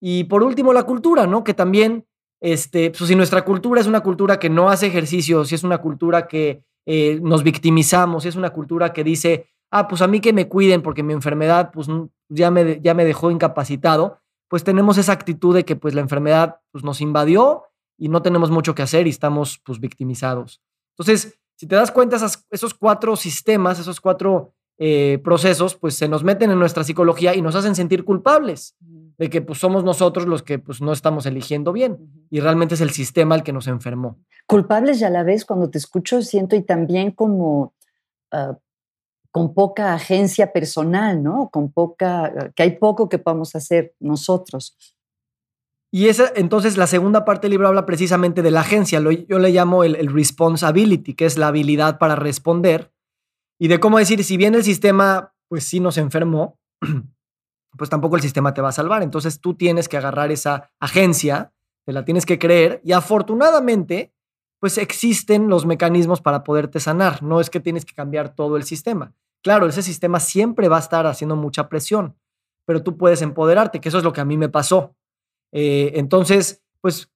Y por último, la cultura, ¿no? Que también, este, pues si nuestra cultura es una cultura que no hace ejercicio, si es una cultura que eh, nos victimizamos, si es una cultura que dice, ah, pues a mí que me cuiden porque mi enfermedad pues ya me, ya me dejó incapacitado, pues tenemos esa actitud de que pues la enfermedad pues, nos invadió y no tenemos mucho que hacer y estamos pues victimizados. Entonces, si te das cuenta, esos cuatro sistemas, esos cuatro eh, procesos, pues se nos meten en nuestra psicología y nos hacen sentir culpables de que pues somos nosotros los que pues no estamos eligiendo bien y realmente es el sistema el que nos enfermó. Culpables ya la vez cuando te escucho siento y también como ah, con poca agencia personal, ¿no? Con poca, que hay poco que podamos hacer nosotros. Y esa, entonces la segunda parte del libro habla precisamente de la agencia, yo le llamo el, el responsibility, que es la habilidad para responder y de cómo decir, si bien el sistema, pues sí nos enfermó, <clears throat> pues tampoco el sistema te va a salvar. Entonces tú tienes que agarrar esa agencia, te la tienes que creer y afortunadamente, pues existen los mecanismos para poderte sanar. No es que tienes que cambiar todo el sistema. Claro, ese sistema siempre va a estar haciendo mucha presión, pero tú puedes empoderarte, que eso es lo que a mí me pasó. Eh, entonces, pues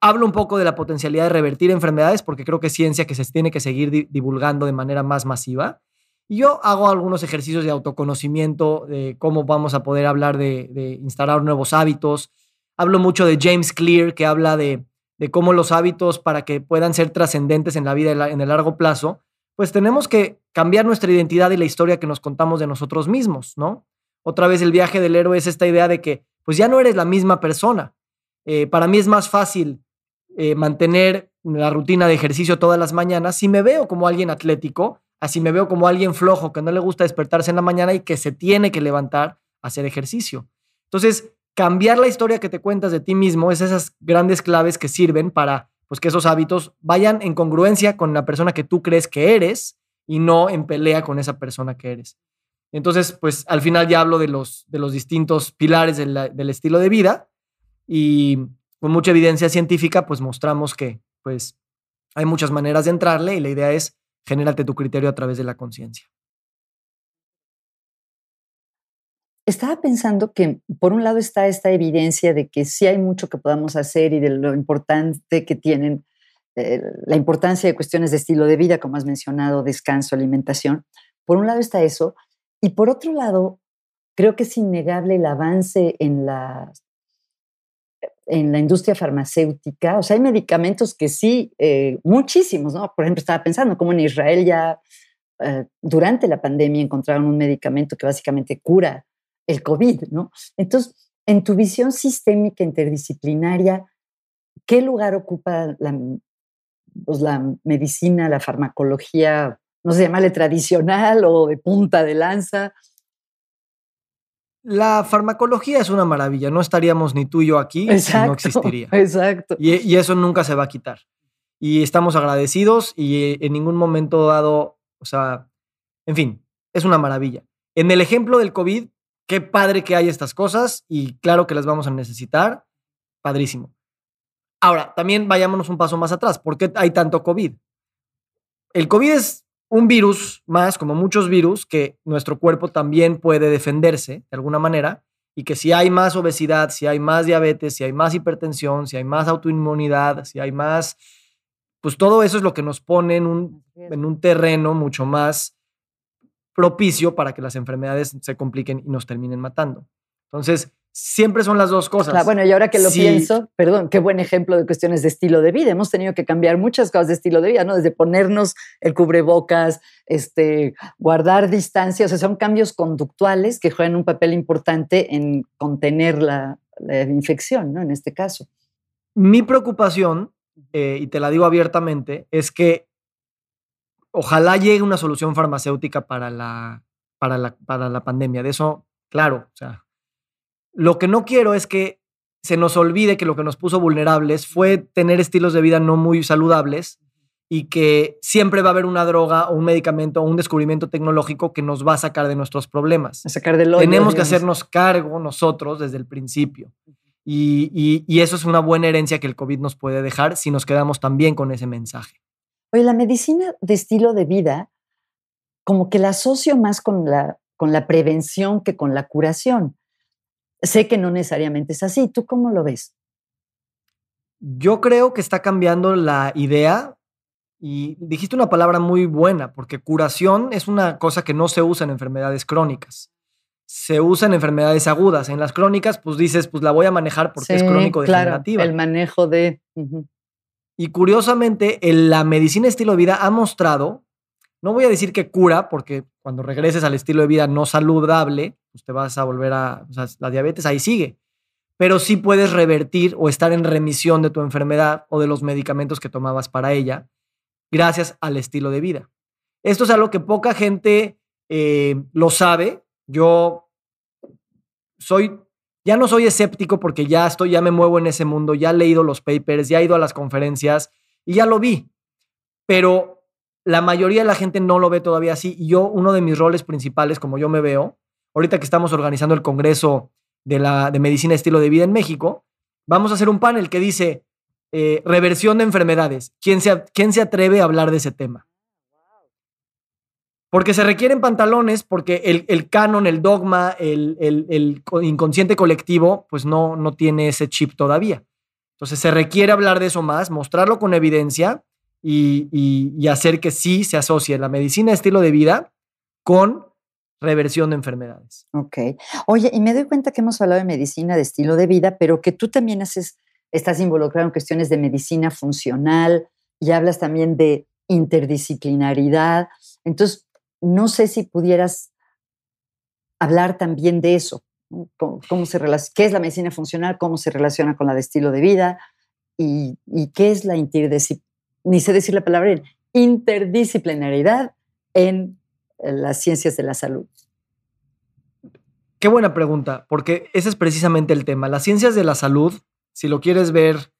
hablo un poco de la potencialidad de revertir enfermedades porque creo que es ciencia que se tiene que seguir divulgando de manera más masiva. Y yo hago algunos ejercicios de autoconocimiento, de cómo vamos a poder hablar de, instalar nuevos hábitos. Hablo mucho de James Clear, que habla de, cómo los hábitos, para que puedan ser trascendentes en la vida en el largo plazo, pues tenemos que cambiar nuestra identidad y la historia que nos contamos de nosotros mismos, ¿no? Otra vez el viaje del héroe es esta idea de que, pues ya no eres la misma persona. Eh, para mí es más fácil eh, mantener la rutina de ejercicio todas las mañanas, si me veo como alguien atlético, así me veo como alguien flojo, que no le gusta despertarse en la mañana y que se tiene que levantar a hacer ejercicio. Entonces, cambiar la historia que te cuentas de ti mismo es esas grandes claves que sirven para pues, que esos hábitos vayan en congruencia con la persona que tú crees que eres y no en pelea con esa persona que eres. Entonces, pues al final ya hablo de los, de los distintos pilares del estilo de vida y con mucha evidencia científica, pues mostramos que pues hay muchas maneras de entrarle y la idea es generarte tu criterio a través de la conciencia. Estaba pensando que por un lado está esta evidencia de que sí hay mucho que podamos hacer y de lo importante que tienen, eh, la importancia de cuestiones de estilo de vida, como has mencionado, descanso, alimentación. Por un lado está eso, y por otro lado, creo que es innegable el avance en la, en la industria farmacéutica. O sea, hay medicamentos que sí, eh, muchísimos, ¿no? Por ejemplo, estaba pensando cómo en Israel ya eh, durante la pandemia encontraron un medicamento que básicamente cura el COVID, ¿no? Entonces, en tu visión sistémica interdisciplinaria, ¿qué lugar ocupa la, pues, la medicina, la farmacología, no sé, llamarle tradicional o de punta de lanza? La farmacología es una maravilla, no estaríamos ni tú y yo aquí si no existiría. Exacto. Y, y, eso nunca se va a quitar. Y estamos agradecidos y en ningún momento dado, o sea, en fin, es una maravilla. En el ejemplo del COVID, qué padre que hay estas cosas y claro que las vamos a necesitar. Padrísimo. Ahora, también vayámonos un paso más atrás. ¿Por qué hay tanto COVID? El COVID es un virus más, como muchos virus, que nuestro cuerpo también puede defenderse de alguna manera y que si hay más obesidad, si hay más diabetes, si hay más hipertensión, si hay más autoinmunidad, si hay más, pues todo eso es lo que nos pone en un, en un terreno mucho más propicio para que las enfermedades se compliquen y nos terminen matando. Entonces, siempre son las dos cosas. bueno, y ahora que lo pienso, perdón, qué buen ejemplo de cuestiones de estilo de vida. Hemos tenido que cambiar muchas cosas de estilo de vida, ¿no? Desde ponernos el cubrebocas, este, guardar distancia, o sea, son cambios conductuales que juegan un papel importante en contener la, infección, ¿no? En este caso. Mi preocupación, eh, y te la digo abiertamente, es que ojalá llegue una solución farmacéutica para la, para la, para la pandemia. De eso, claro, o sea, lo que no quiero es que se nos olvide que lo que nos puso vulnerables fue tener estilos de vida no muy saludables y que siempre va a haber una droga o un medicamento o un descubrimiento tecnológico que nos va a sacar de nuestros problemas. sacar del Tenemos que hacernos cargo nosotros desde el principio. Y, y, eso es una buena herencia que el COVID nos puede dejar si nos quedamos también con ese mensaje. Oye, la medicina de estilo de vida, como que la asocio más con la, con la prevención que con la curación. Sé que no necesariamente es así. ¿Tú cómo lo ves? Yo creo que está cambiando la idea y dijiste una palabra muy buena, porque curación es una cosa que no se usa en enfermedades crónicas. Se usa en enfermedades agudas. En las crónicas, pues dices, pues la voy a manejar porque es crónico degenerativa. el manejo de. Y curiosamente, la medicina estilo de vida ha mostrado, no voy a decir que cura, porque cuando regreses al estilo de vida no saludable, pues te vas a volver a, o sea, la diabetes ahí sigue, pero sí puedes revertir o estar en remisión de tu enfermedad o de los medicamentos que tomabas para ella, gracias al estilo de vida. Esto es algo que poca gente eh, lo sabe. Yo soy ya no soy escéptico porque ya estoy, ya me muevo en ese mundo, ya he leído los papers, ya he ido a las conferencias y ya lo vi. Pero la mayoría de la gente no lo ve todavía así. Y yo, uno de mis roles principales, como yo me veo, ahorita que estamos organizando el Congreso de, la, de Medicina Estilo de Vida en México, vamos a hacer un panel que dice eh, reversión de enfermedades. ¿Quién se, ¿Quién se atreve a hablar de ese tema? Porque se requieren pantalones, porque el, canon, el dogma, el, inconsciente colectivo, pues no, no tiene ese chip todavía. Entonces se requiere hablar de eso más, mostrarlo con evidencia y, hacer que sí se asocie la medicina estilo de vida con reversión de enfermedades. Ok. Oye, y me doy cuenta que hemos hablado de medicina de estilo de vida, pero que tú también haces, estás involucrado en cuestiones de medicina funcional y hablas también de interdisciplinaridad. Entonces, no sé si pudieras hablar también de eso, ¿Cómo, se ¿qué es la medicina funcional? ¿Cómo se relaciona con la de estilo de vida? y, qué es la interdisciplinariedad, ni sé decir la palabra, interdisciplinariedad en las ciencias de la salud. Qué buena pregunta, porque ese es precisamente el tema. Las ciencias de la salud, si lo quieres ver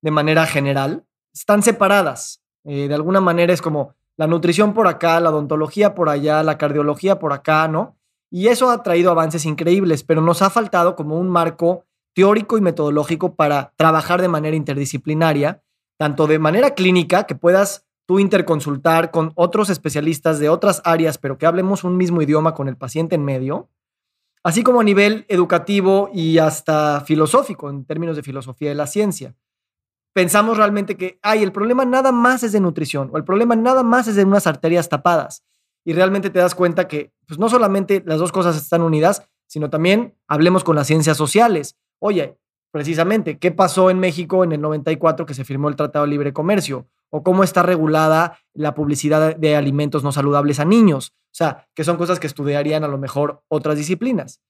de manera general, están separadas. Eh, de alguna manera es como la nutrición por acá, la odontología por allá, la cardiología por acá, ¿no? Y eso ha traído avances increíbles, pero nos ha faltado como un marco teórico y metodológico para trabajar de manera interdisciplinaria, tanto de manera clínica, que puedas tú interconsultar con otros especialistas de otras áreas, pero que hablemos un mismo idioma con el paciente en medio, así como a nivel educativo y hasta filosófico, en términos de filosofía de la ciencia. Pensamos realmente que, ay, el problema nada más es de nutrición o el problema nada más es de unas arterias tapadas. Y realmente te das cuenta que pues, no solamente las dos cosas están unidas, sino también hablemos con las ciencias sociales. Oye, precisamente, ¿qué pasó en México en el 94 que se firmó el Tratado de Libre Comercio? ¿O cómo está regulada la publicidad de alimentos no saludables a niños? O sea, que son cosas que estudiarían a lo mejor otras disciplinas.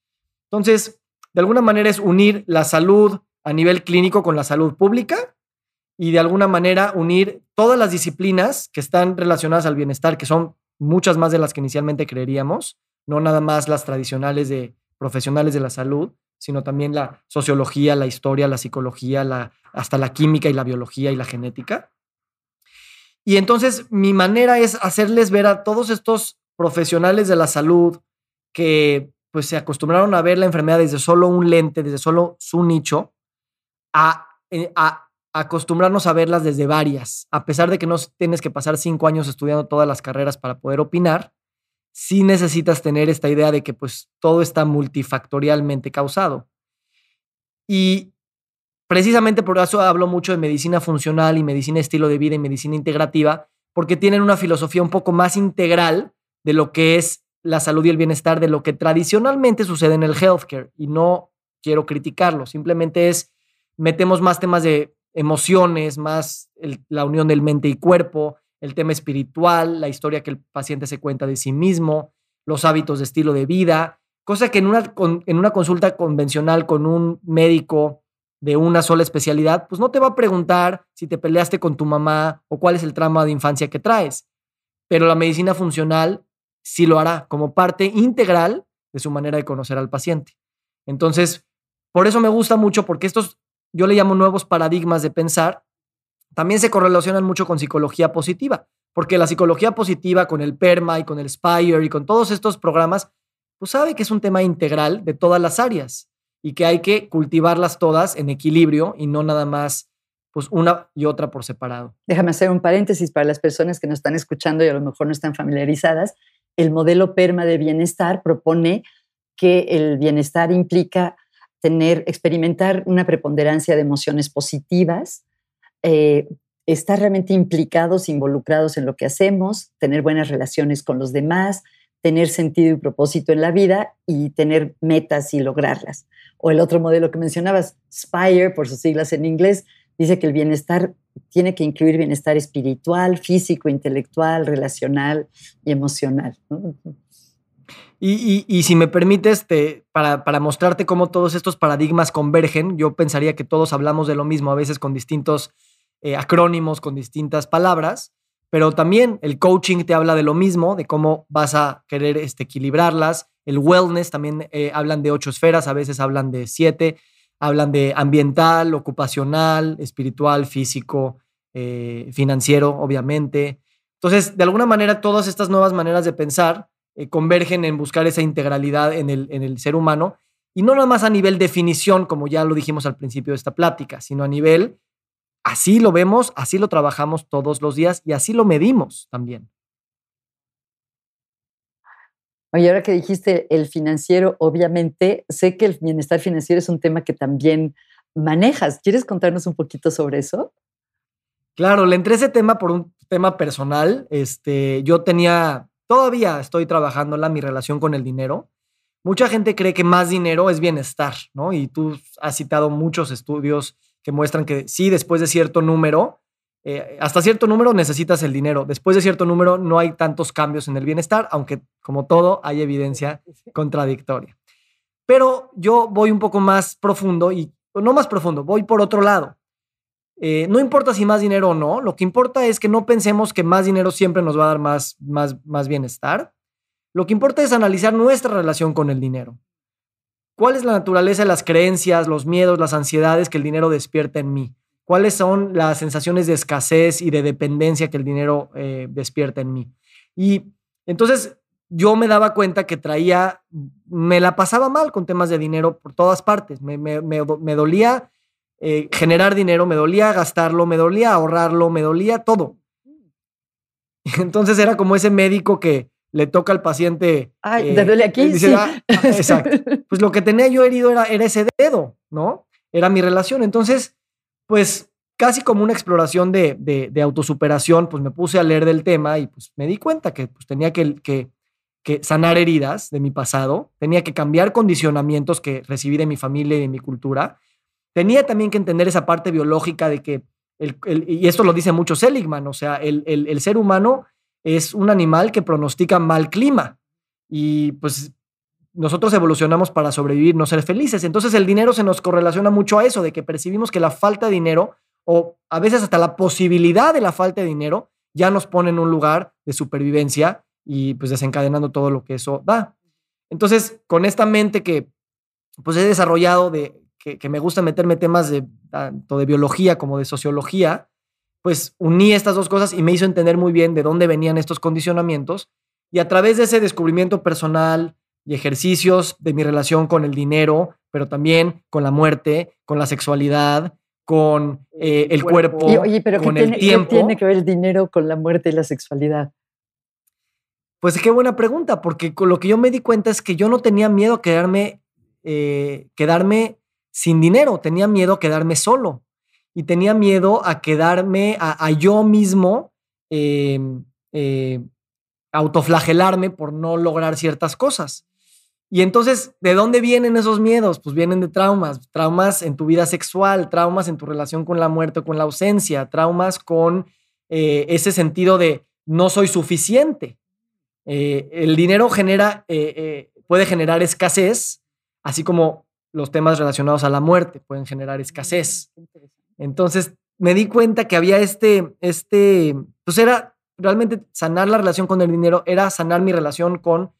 Entonces, de alguna manera es unir la salud a nivel clínico con la salud pública y de alguna manera unir todas las disciplinas que están relacionadas al bienestar, que son muchas más de las que inicialmente creeríamos, no nada más las tradicionales de profesionales de la salud, sino también la sociología, la historia, la psicología, la, hasta la química y la biología y la genética. Y entonces mi manera es hacerles ver a todos estos profesionales de la salud que pues se acostumbraron a ver la enfermedad desde solo un lente, desde solo su nicho, a, eh, a, acostumbrarnos a verlas desde varias. A pesar de que no tienes que pasar cinco años estudiando todas las carreras para poder opinar, sí necesitas tener esta idea de que pues todo está multifactorialmente causado. Y precisamente por eso hablo mucho de medicina funcional y medicina estilo de vida y medicina integrativa, porque tienen una filosofía un poco más integral de lo que es la salud y el bienestar, de lo que tradicionalmente sucede en el healthcare. Y no quiero criticarlo, simplemente es, metemos más temas de emociones, más la unión del mente y cuerpo, el tema espiritual, la historia que el paciente se cuenta de sí mismo, los hábitos de estilo de vida, cosa que en una, en una consulta convencional con un médico de una sola especialidad, pues no te va a preguntar si te peleaste con tu mamá o cuál es el trauma de infancia que traes. Pero la medicina funcional sí lo hará como parte integral de su manera de conocer al paciente. Entonces, por eso me gusta mucho, porque estos, yo le llamo nuevos paradigmas de pensar, también se correlacionan mucho con psicología positiva, porque la psicología positiva con el PERMA y con el SPIRE y con todos estos programas, pues sabe que es un tema integral de todas las áreas y que hay que cultivarlas todas en equilibrio y no nada más pues una y otra por separado. Déjame hacer un paréntesis para las personas que nos están escuchando y a lo mejor no están familiarizadas el modelo PERMA de bienestar propone que el bienestar implica tener, experimentar una preponderancia de emociones positivas, eh, estar realmente implicados, involucrados en lo que hacemos, tener buenas relaciones con los demás, tener sentido y propósito en la vida y tener metas y lograrlas. O el otro modelo que mencionabas, SPIRE, por sus siglas en inglés, dice que el bienestar tiene que incluir bienestar espiritual, físico, intelectual, relacional y emocional. Y, si me permites, para, para, mostrarte cómo todos estos paradigmas convergen, yo pensaría que todos hablamos de lo mismo, a veces con distintos eh, acrónimos, con distintas palabras, pero también el coaching te habla de lo mismo, de cómo vas a querer este, equilibrarlas. El wellness también eh, hablan de ocho esferas, a veces hablan de siete hablan de ambiental, ocupacional, espiritual, físico, eh, financiero, obviamente. Entonces, de alguna manera, todas estas nuevas maneras de pensar eh, convergen en buscar esa integralidad en el, en el ser humano, y no nada más a nivel definición, como ya lo dijimos al principio de esta plática, sino a nivel, así lo vemos, así lo trabajamos todos los días y así lo medimos también. Oye, ahora que dijiste el financiero, obviamente sé que el bienestar financiero es un tema que también manejas. ¿Quieres contarnos un poquito sobre eso? Claro, le entré ese tema por un tema personal. Este, yo tenía, todavía estoy trabajando en mi relación con el dinero. Mucha gente cree que más dinero es bienestar, ¿no? Y tú has citado muchos estudios que muestran que sí, después de cierto número, eh, hasta cierto número necesitas el dinero. Después de cierto número no hay tantos cambios en el bienestar, aunque como todo hay evidencia contradictoria. Pero yo voy un poco más profundo y no más profundo, voy por otro lado. Eh, no importa si más dinero o no, lo que importa es que no pensemos que más dinero siempre nos va a dar más, más, más bienestar. Lo que importa es analizar nuestra relación con el dinero. ¿Cuál es la naturaleza de las creencias, los miedos, las ansiedades que el dinero despierta en mí? ¿Cuáles son las sensaciones de escasez y de dependencia que el dinero eh, despierta en mí? Y entonces yo me daba cuenta que traía, me la pasaba mal con temas de dinero por todas partes. Me, me, me, dolía eh, generar dinero, me dolía gastarlo, me dolía ahorrarlo, me dolía todo. <laughs> Entonces era como ese médico que le toca al paciente. Ay, ¿te duele aquí? sí. Ah, ah, <laughs> exacto. Pues lo que tenía yo herido era, era ese dedo, ¿no? Era mi relación. Entonces, pues casi como una exploración de, de, autosuperación, pues me puse a leer del tema y pues me di cuenta que pues, tenía que, que, que, sanar heridas de mi pasado, tenía que cambiar condicionamientos que recibí de mi familia y de mi cultura, tenía también que entender esa parte biológica de que, el, y esto lo dice mucho Seligman, o sea, el, el ser humano es un animal que pronostica mal clima y pues nosotros evolucionamos para sobrevivir, no ser felices. Entonces el dinero se nos correlaciona mucho a eso, de que percibimos que la falta de dinero o a veces hasta la posibilidad de la falta de dinero ya nos pone en un lugar de supervivencia y pues desencadenando todo lo que eso da. Entonces, con esta mente que pues he desarrollado de que, me gusta meterme temas de tanto de biología como de sociología, pues uní estas dos cosas y me hizo entender muy bien de dónde venían estos condicionamientos y a través de ese descubrimiento personal, y ejercicios de mi relación con el dinero, pero también con la muerte, con la sexualidad, con eh, el cuerpo, oye, pero con el tiempo. ¿qué tiene que ver el dinero con la muerte y la sexualidad? Pues qué buena pregunta, porque con lo que yo me di cuenta es que yo no tenía miedo a quedarme, eh, quedarme sin dinero, tenía miedo a quedarme solo y tenía miedo a quedarme, a, yo mismo em, eh, autoflagelarme por no lograr ciertas cosas. Y entonces, ¿de dónde vienen esos miedos? Pues vienen de traumas, traumas en tu vida sexual, traumas en tu relación con la muerte con la ausencia, traumas con eh, ese sentido de no soy suficiente. Eh, el dinero genera, eh, puede generar escasez, así como los temas relacionados a la muerte pueden generar escasez. Entonces, me di cuenta que había este, este, pues era realmente sanar la relación con el dinero, era sanar mi relación con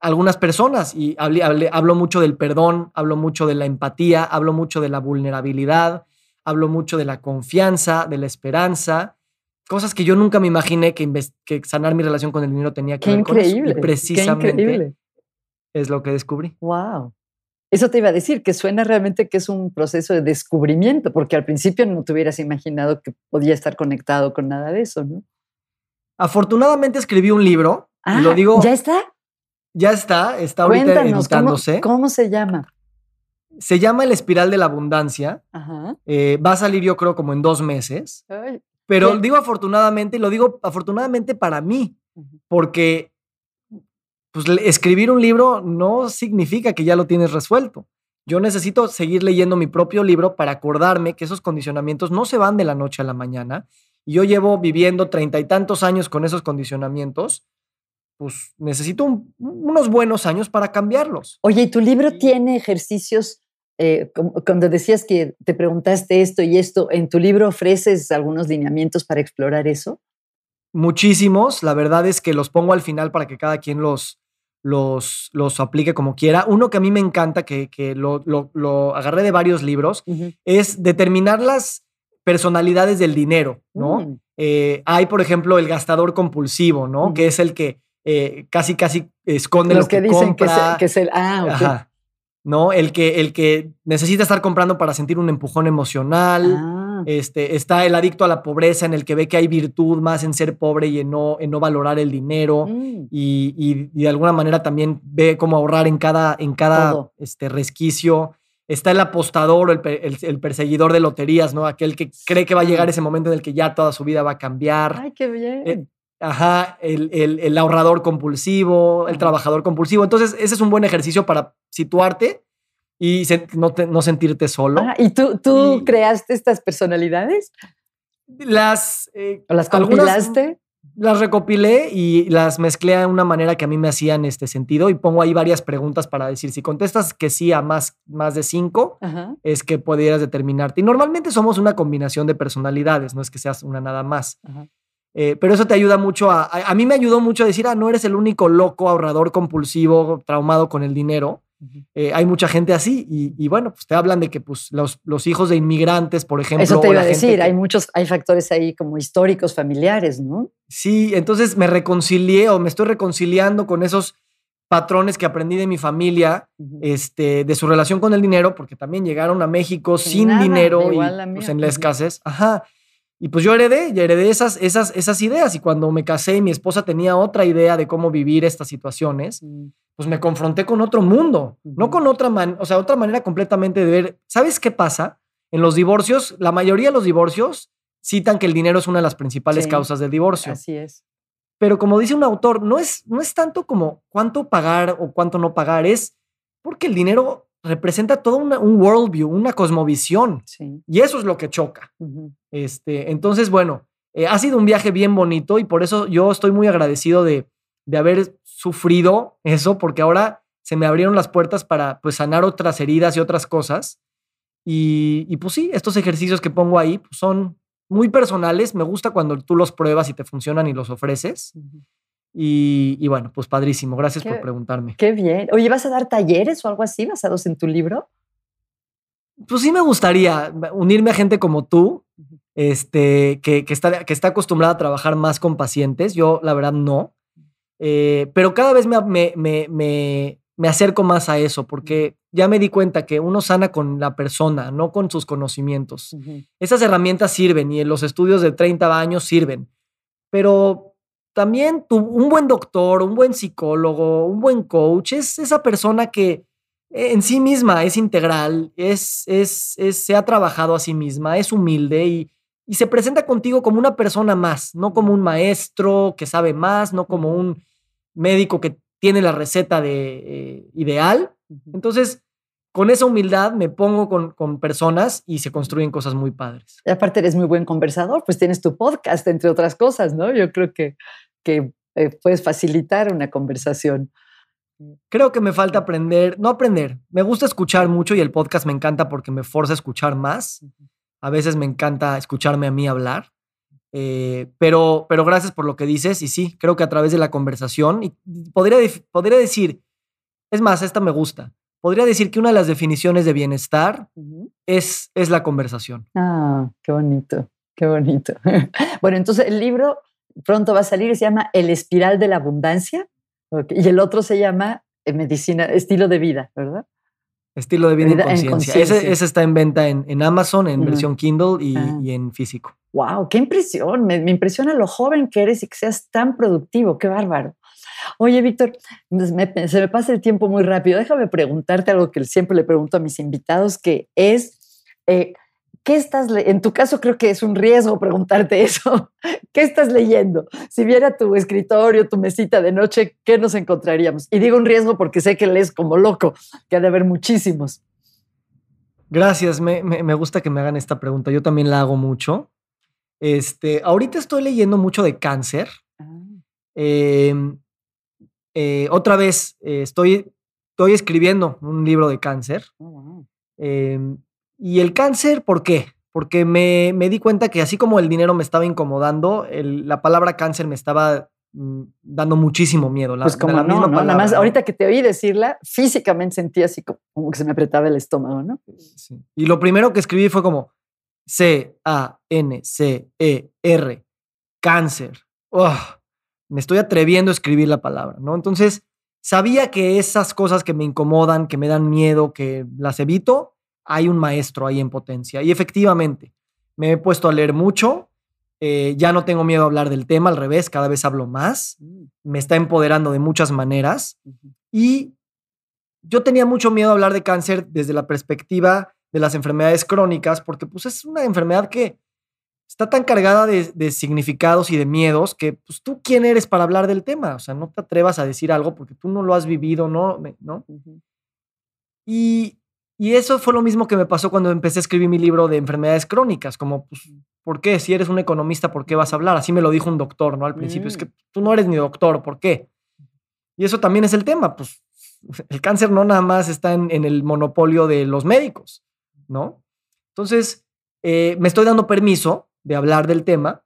algunas personas y hablo mucho del perdón, hablo mucho de la empatía, hablo mucho de la vulnerabilidad, hablo mucho de la confianza, de la esperanza, cosas que yo nunca me imaginé que, que sanar mi relación con el dinero tenía que ver increíble, con eso. Y precisamente es lo que descubrí. Wow. Eso te iba a decir, que suena realmente que es un proceso de descubrimiento, porque al principio no te hubieras imaginado que podía estar conectado con nada de eso, ¿no? Afortunadamente escribí un libro. y lo ah, digo. ¿Ya está? Ya está, está ahorita editándose. ¿cómo, se llama? Se llama El Espiral de la Abundancia. Eh, va a salir yo creo como en dos meses. pero digo afortunadamente, lo digo afortunadamente para mí, porque pues, escribir un libro no significa que ya lo tienes resuelto. Yo necesito seguir leyendo mi propio libro para acordarme que esos condicionamientos no se van de la noche a la mañana. Y yo llevo viviendo treinta y tantos años con esos condicionamientos pues necesito unos buenos años para cambiarlos. Oye, ¿y tu libro tiene ejercicios? Eh, cuando decías que te preguntaste esto y esto, ¿en tu libro ofreces algunos lineamientos para explorar eso? Muchísimos. La verdad es que los pongo al final para que cada quien los, los, los aplique como quiera. Uno que a mí me encanta, que, que lo, lo, agarré de varios libros, es determinar las personalidades del dinero, ¿no? Mm. Eh, hay, por ejemplo, el gastador compulsivo, ¿no? Que es el que eh, casi, casi esconde Los lo que, dicen Que, es el, ah, ¿no? El que, el que necesita estar comprando para sentir un empujón emocional. Ah. Este, está el adicto a la pobreza, en el que ve que hay virtud más en ser pobre y en no, en no valorar el dinero. Mm. Y, de alguna manera también ve cómo ahorrar en cada, en cada este, resquicio. Está el apostador, el, el, perseguidor de loterías, ¿no? Aquel que cree que va a llegar ese momento en el que ya toda su vida va a cambiar. Ay, qué bien. Eh, Ajá, el, ahorrador compulsivo, el trabajador compulsivo. Entonces, ese es un buen ejercicio para situarte y no, sentirte solo. Ah, ¿Y tú, tú creaste estas personalidades? Las. Eh, ¿O las compilaste? las recopilé y las mezclé de una manera que a mí me hacían este sentido y pongo ahí varias preguntas para decir, si contestas que sí a más, más de cinco, es que pudieras determinarte. Y normalmente somos una combinación de personalidades, no es que seas una nada más. Eh, pero eso te ayuda mucho a, a, mí me ayudó mucho a decir, ah, no eres el único loco, ahorrador compulsivo, traumado con el dinero. Eh, hay mucha gente así y, bueno, pues te hablan de que pues, los, los hijos de inmigrantes, por ejemplo. Eso te iba a decir, hay muchos, hay factores ahí como históricos, familiares, ¿no? Sí, entonces me reconcilié o me estoy reconciliando con esos patrones que aprendí de mi familia, este, de su relación con el dinero, porque también llegaron a México sin, dinero y pues, en la escasez. Ajá. Y pues yo heredé, y heredé esas, esas, esas ideas. Y cuando me casé y mi esposa tenía otra idea de cómo vivir estas situaciones, mm. pues me confronté con otro mundo, no con otra manera, o sea, otra manera completamente de ver. ¿Sabes qué pasa? En los divorcios, la mayoría de los divorcios citan que el dinero es una de las principales causas del divorcio. Así es. Pero como dice un autor, no es, no es tanto como cuánto pagar o cuánto no pagar, es porque el dinero representa todo un worldview, una cosmovisión. Y eso es lo que choca. este, entonces, bueno, eh, ha sido un viaje bien bonito y por eso yo estoy muy agradecido de, de, haber sufrido eso, porque ahora se me abrieron las puertas para pues, sanar otras heridas y otras cosas. Y, y pues sí, estos ejercicios que pongo ahí pues, son muy personales. Me gusta cuando tú los pruebas y te funcionan y los ofreces. Y, bueno, pues padrísimo. Gracias por preguntarme. Qué bien. Oye, ¿vas a dar talleres o algo así basados en tu libro? Pues sí me gustaría unirme a gente como tú, este, que, está, que está acostumbrada a trabajar más con pacientes. Yo, la verdad, no. Eh, pero cada vez me, me, me, me, acerco más a eso, porque ya me di cuenta que uno sana con la persona, no con sus conocimientos. Esas herramientas sirven y en los estudios de 30 años sirven, pero también tu, un buen doctor, un buen psicólogo, un buen coach es esa persona que en sí misma es integral, es, es, se ha trabajado a sí misma, es humilde y, y, se presenta contigo como una persona más, no como un maestro que sabe más, no como un médico que tiene la receta de, eh, ideal. Entonces, con esa humildad me pongo con, con, personas y se construyen cosas muy padres. Y aparte eres muy buen conversador, pues tienes tu podcast, entre otras cosas, ¿no? Yo creo que que eh, puedes facilitar una conversación. Creo que me falta aprender, no aprender, me gusta escuchar mucho y el podcast me encanta porque me forza a escuchar más. A veces me encanta escucharme a mí hablar, eh, pero, pero gracias por lo que dices y sí, creo que a través de la conversación, y podría, podría decir, es más, esta me gusta, podría decir que una de las definiciones de bienestar es, es la conversación. Ah, qué bonito, qué bonito. <laughs> bueno, entonces el libro pronto va a salir, se llama El Espiral de la Abundancia, y el otro se llama eh, Medicina, Estilo de Vida, ¿verdad? Estilo de vida, en conciencia. Ese, está en venta en, Amazon, en versión Kindle ah. y, en físico. ¡Wow! ¡Qué impresión! Me, impresiona lo joven que eres y que seas tan productivo. ¡Qué bárbaro! Oye, Víctor, pues se me pasa el tiempo muy rápido. Déjame preguntarte algo que siempre le pregunto a mis invitados, que es, eh, ¿qué estás En tu caso creo que es un riesgo preguntarte <laughs> eso. ¿Qué estás leyendo? Si viera tu escritorio, tu mesita de noche, ¿qué nos encontraríamos? Y digo un riesgo porque sé que lees como loco, que ha de haber muchísimos. Gracias, me, gusta que me hagan esta pregunta. Yo también la hago mucho. Este, ahorita estoy leyendo mucho de cáncer. Ah. Em, eh, otra vez, eh, estoy, estoy escribiendo un libro de cáncer. Oh, em, y el cáncer, ¿por qué? Porque me, me, di cuenta que así como el dinero me estaba incomodando, la palabra cáncer me estaba mm, dando muchísimo miedo. La, pues como no, ¿no? Nada más ahorita que te oí decirla, físicamente sentí así como, que se me apretaba el estómago, ¿no? Sí. Y lo primero que escribí fue como C-A-N-C-E-R, cáncer. Me estoy atreviendo a escribir la palabra, ¿no? Entonces, sabía que esas cosas que me incomodan, que me dan miedo, que las evito, hay un maestro ahí en potencia. Y efectivamente, me he puesto a leer mucho, eh, ya no tengo miedo a hablar del tema, al revés, cada vez hablo más, mm. me está empoderando de muchas maneras. Y yo tenía mucho miedo a hablar de cáncer desde la perspectiva de las enfermedades crónicas, porque pues es una enfermedad que está tan cargada de, significados y de miedos que pues tú quién eres para hablar del tema, o sea, no te atrevas a decir algo porque tú no lo has vivido, ¿no? ¿no? Y y eso fue lo mismo que me pasó cuando empecé a escribir mi libro de enfermedades crónicas, como pues, ¿Por qué? Si eres un economista, ¿por qué vas a hablar? Así me lo dijo un doctor, ¿no? Al principio, es que mm. tú no eres ni doctor, ¿por qué? Y eso también es el tema, pues <laughs> el cáncer no nada más está en, el monopolio de los médicos, ¿no? Entonces, eh, me estoy dando permiso de hablar del tema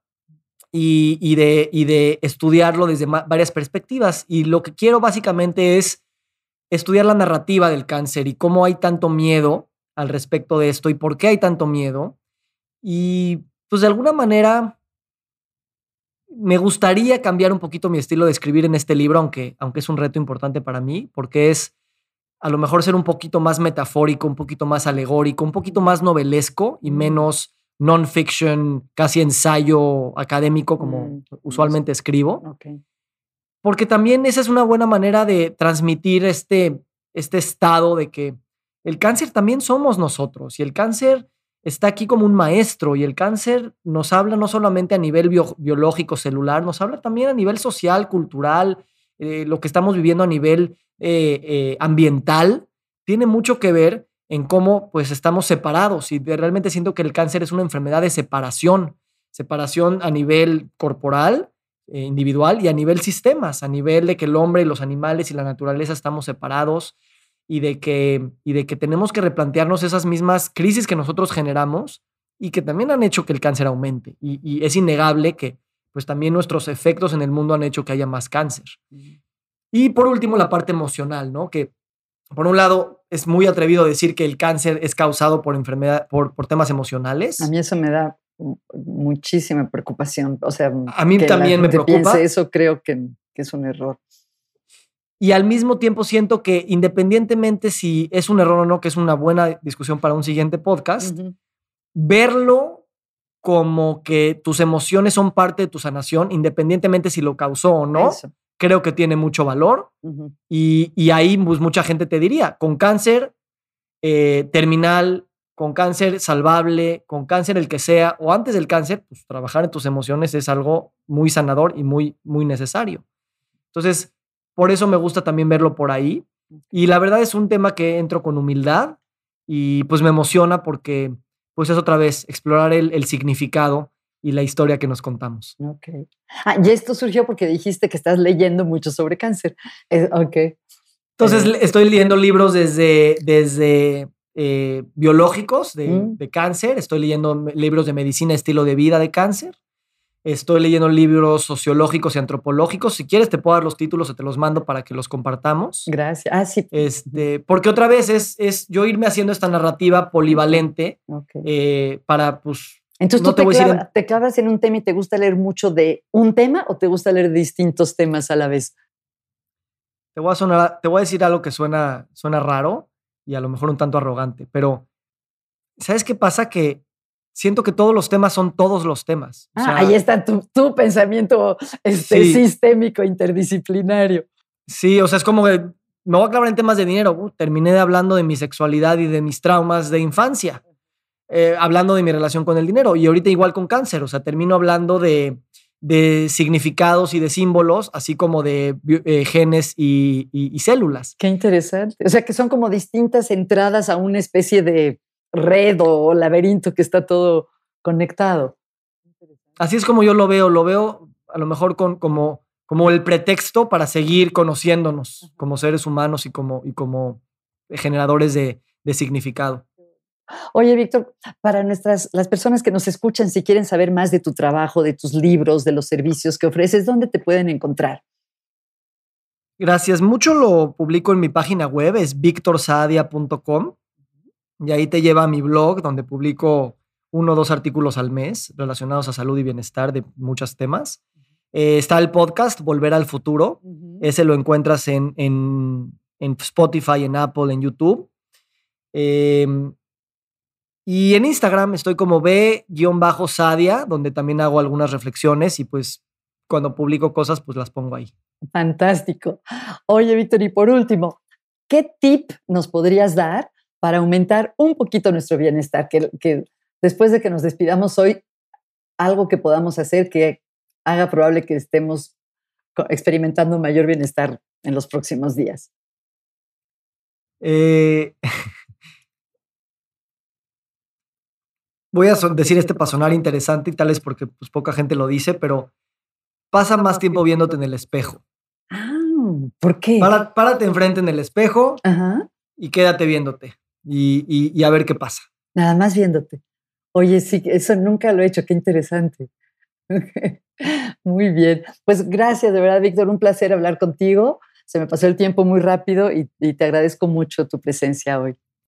y, de, y de estudiarlo desde varias perspectivas. Y lo que quiero básicamente es estudiar la narrativa del cáncer y cómo hay tanto miedo al respecto de esto y por qué hay tanto miedo. Y pues de alguna manera me gustaría cambiar un poquito mi estilo de escribir en este libro, aunque, aunque es un reto importante para mí, porque es a lo mejor ser un poquito más metafórico, un poquito más alegórico, un poquito más novelesco y menos non-fiction, casi ensayo académico como mm, usualmente escribo. Porque también esa es una buena manera de transmitir este, este estado de que el cáncer también somos nosotros y el cáncer está aquí como un maestro y el cáncer nos habla no solamente a nivel biológico, celular, nos habla también a nivel social, cultural, eh, lo que estamos viviendo a nivel eh, eh, ambiental, tiene mucho que ver en cómo pues estamos separados y realmente siento que el cáncer es una enfermedad de separación, separación a nivel corporal, individual y a nivel sistemas, a nivel de que el hombre y los animales y la naturaleza estamos separados y de que, y de que tenemos que replantearnos esas mismas crisis que nosotros generamos y que también han hecho que el cáncer aumente. Y, es innegable que pues también nuestros efectos en el mundo han hecho que haya más cáncer. Y por último, la parte emocional, ¿no? Que por un lado es muy atrevido decir que el cáncer es causado por enfermedad, por, por temas emocionales. A mí eso me da muchísima preocupación. O sea, a mí también me preocupa. eso creo que, que es un error. Y al mismo tiempo siento que independientemente si es un error o no, que es una buena discusión para un siguiente podcast, verlo como que tus emociones son parte de tu sanación, independientemente si lo causó o no, creo que tiene mucho valor. y, ahí pues, mucha gente te diría, con cáncer eh, terminal, con cáncer salvable, con cáncer el que sea, o antes del cáncer, pues trabajar en tus emociones es algo muy sanador y muy, muy necesario. Entonces, por eso me gusta también verlo por ahí. Y la verdad es un tema que entro con humildad y pues me emociona porque pues es otra vez explorar el, significado y la historia que nos contamos. Ok. Ah, y esto surgió porque dijiste que estás leyendo mucho sobre cáncer. ok. Entonces eh, estoy leyendo libros desde, desde eh, biológicos de, mm. de, cáncer, estoy leyendo libros de medicina, estilo de vida de cáncer, Estoy leyendo libros sociológicos y antropológicos. Si quieres, te puedo dar los títulos o te los mando para que los compartamos. Gracias. Ah, sí. Este, porque otra vez es, es yo irme haciendo esta narrativa polivalente eh, para, pues. Entonces, ¿tú te, te, clavas en un tema y te gusta leer mucho de un tema o te gusta leer distintos temas a la vez? Te voy a, sonar, te voy a decir algo que suena, suena raro y a lo mejor un tanto arrogante, pero ¿sabes qué pasa? Que siento que todos los temas son todos los temas. Ah, ahí está tu, pensamiento este, sistémico, interdisciplinario. Sí, o sea, es como que me voy a clavar en temas de dinero. Uh, terminé hablando de mi sexualidad y de mis traumas de infancia, eh, hablando de mi relación con el dinero. Y ahorita igual con cáncer, o sea, termino hablando de, significados y de símbolos, así como de eh, genes y, y células. Qué interesante. O sea, que son como distintas entradas a una especie de red o laberinto que está todo conectado. Así es como yo lo veo, lo veo a lo mejor con, como, como el pretexto para seguir conociéndonos como seres humanos y como, y como generadores de, de significado. Oye, Víctor, para nuestras, las personas que nos escuchan, si quieren saber más de tu trabajo, de tus libros, de los servicios que ofreces, ¿dónde te pueden encontrar? Gracias. Mucho lo publico en mi página web, es victorsadia.com. Y ahí te lleva a mi blog, donde publico uno o dos artículos al mes relacionados a salud y bienestar de muchos temas. Eh, está el podcast Volver al Futuro. Ese lo encuentras en, en, en, Spotify, en Apple, en YouTube. Em, y en Instagram estoy como B-Sadia, donde también hago algunas reflexiones y pues cuando publico cosas, pues las pongo ahí. Fantástico. Oye, Víctor, y por último, ¿qué tip nos podrías dar para aumentar un poquito nuestro bienestar, que, que después de que nos despidamos hoy, algo que podamos hacer que haga probable que estemos experimentando mayor bienestar en los próximos días. Eh, <laughs> voy a decir este para sonar interesante y tal es porque pues, poca gente lo dice, pero pasa más tiempo viéndote en el espejo. Ah, ¿por qué? párate enfrente en el espejo y quédate viéndote y, a ver qué pasa. Nada más viéndote. Oye, sí, eso nunca lo he hecho, qué interesante. <laughs> muy bien. Pues gracias, de verdad, Víctor, un placer hablar contigo. Se me pasó el tiempo muy rápido y te agradezco mucho tu presencia hoy.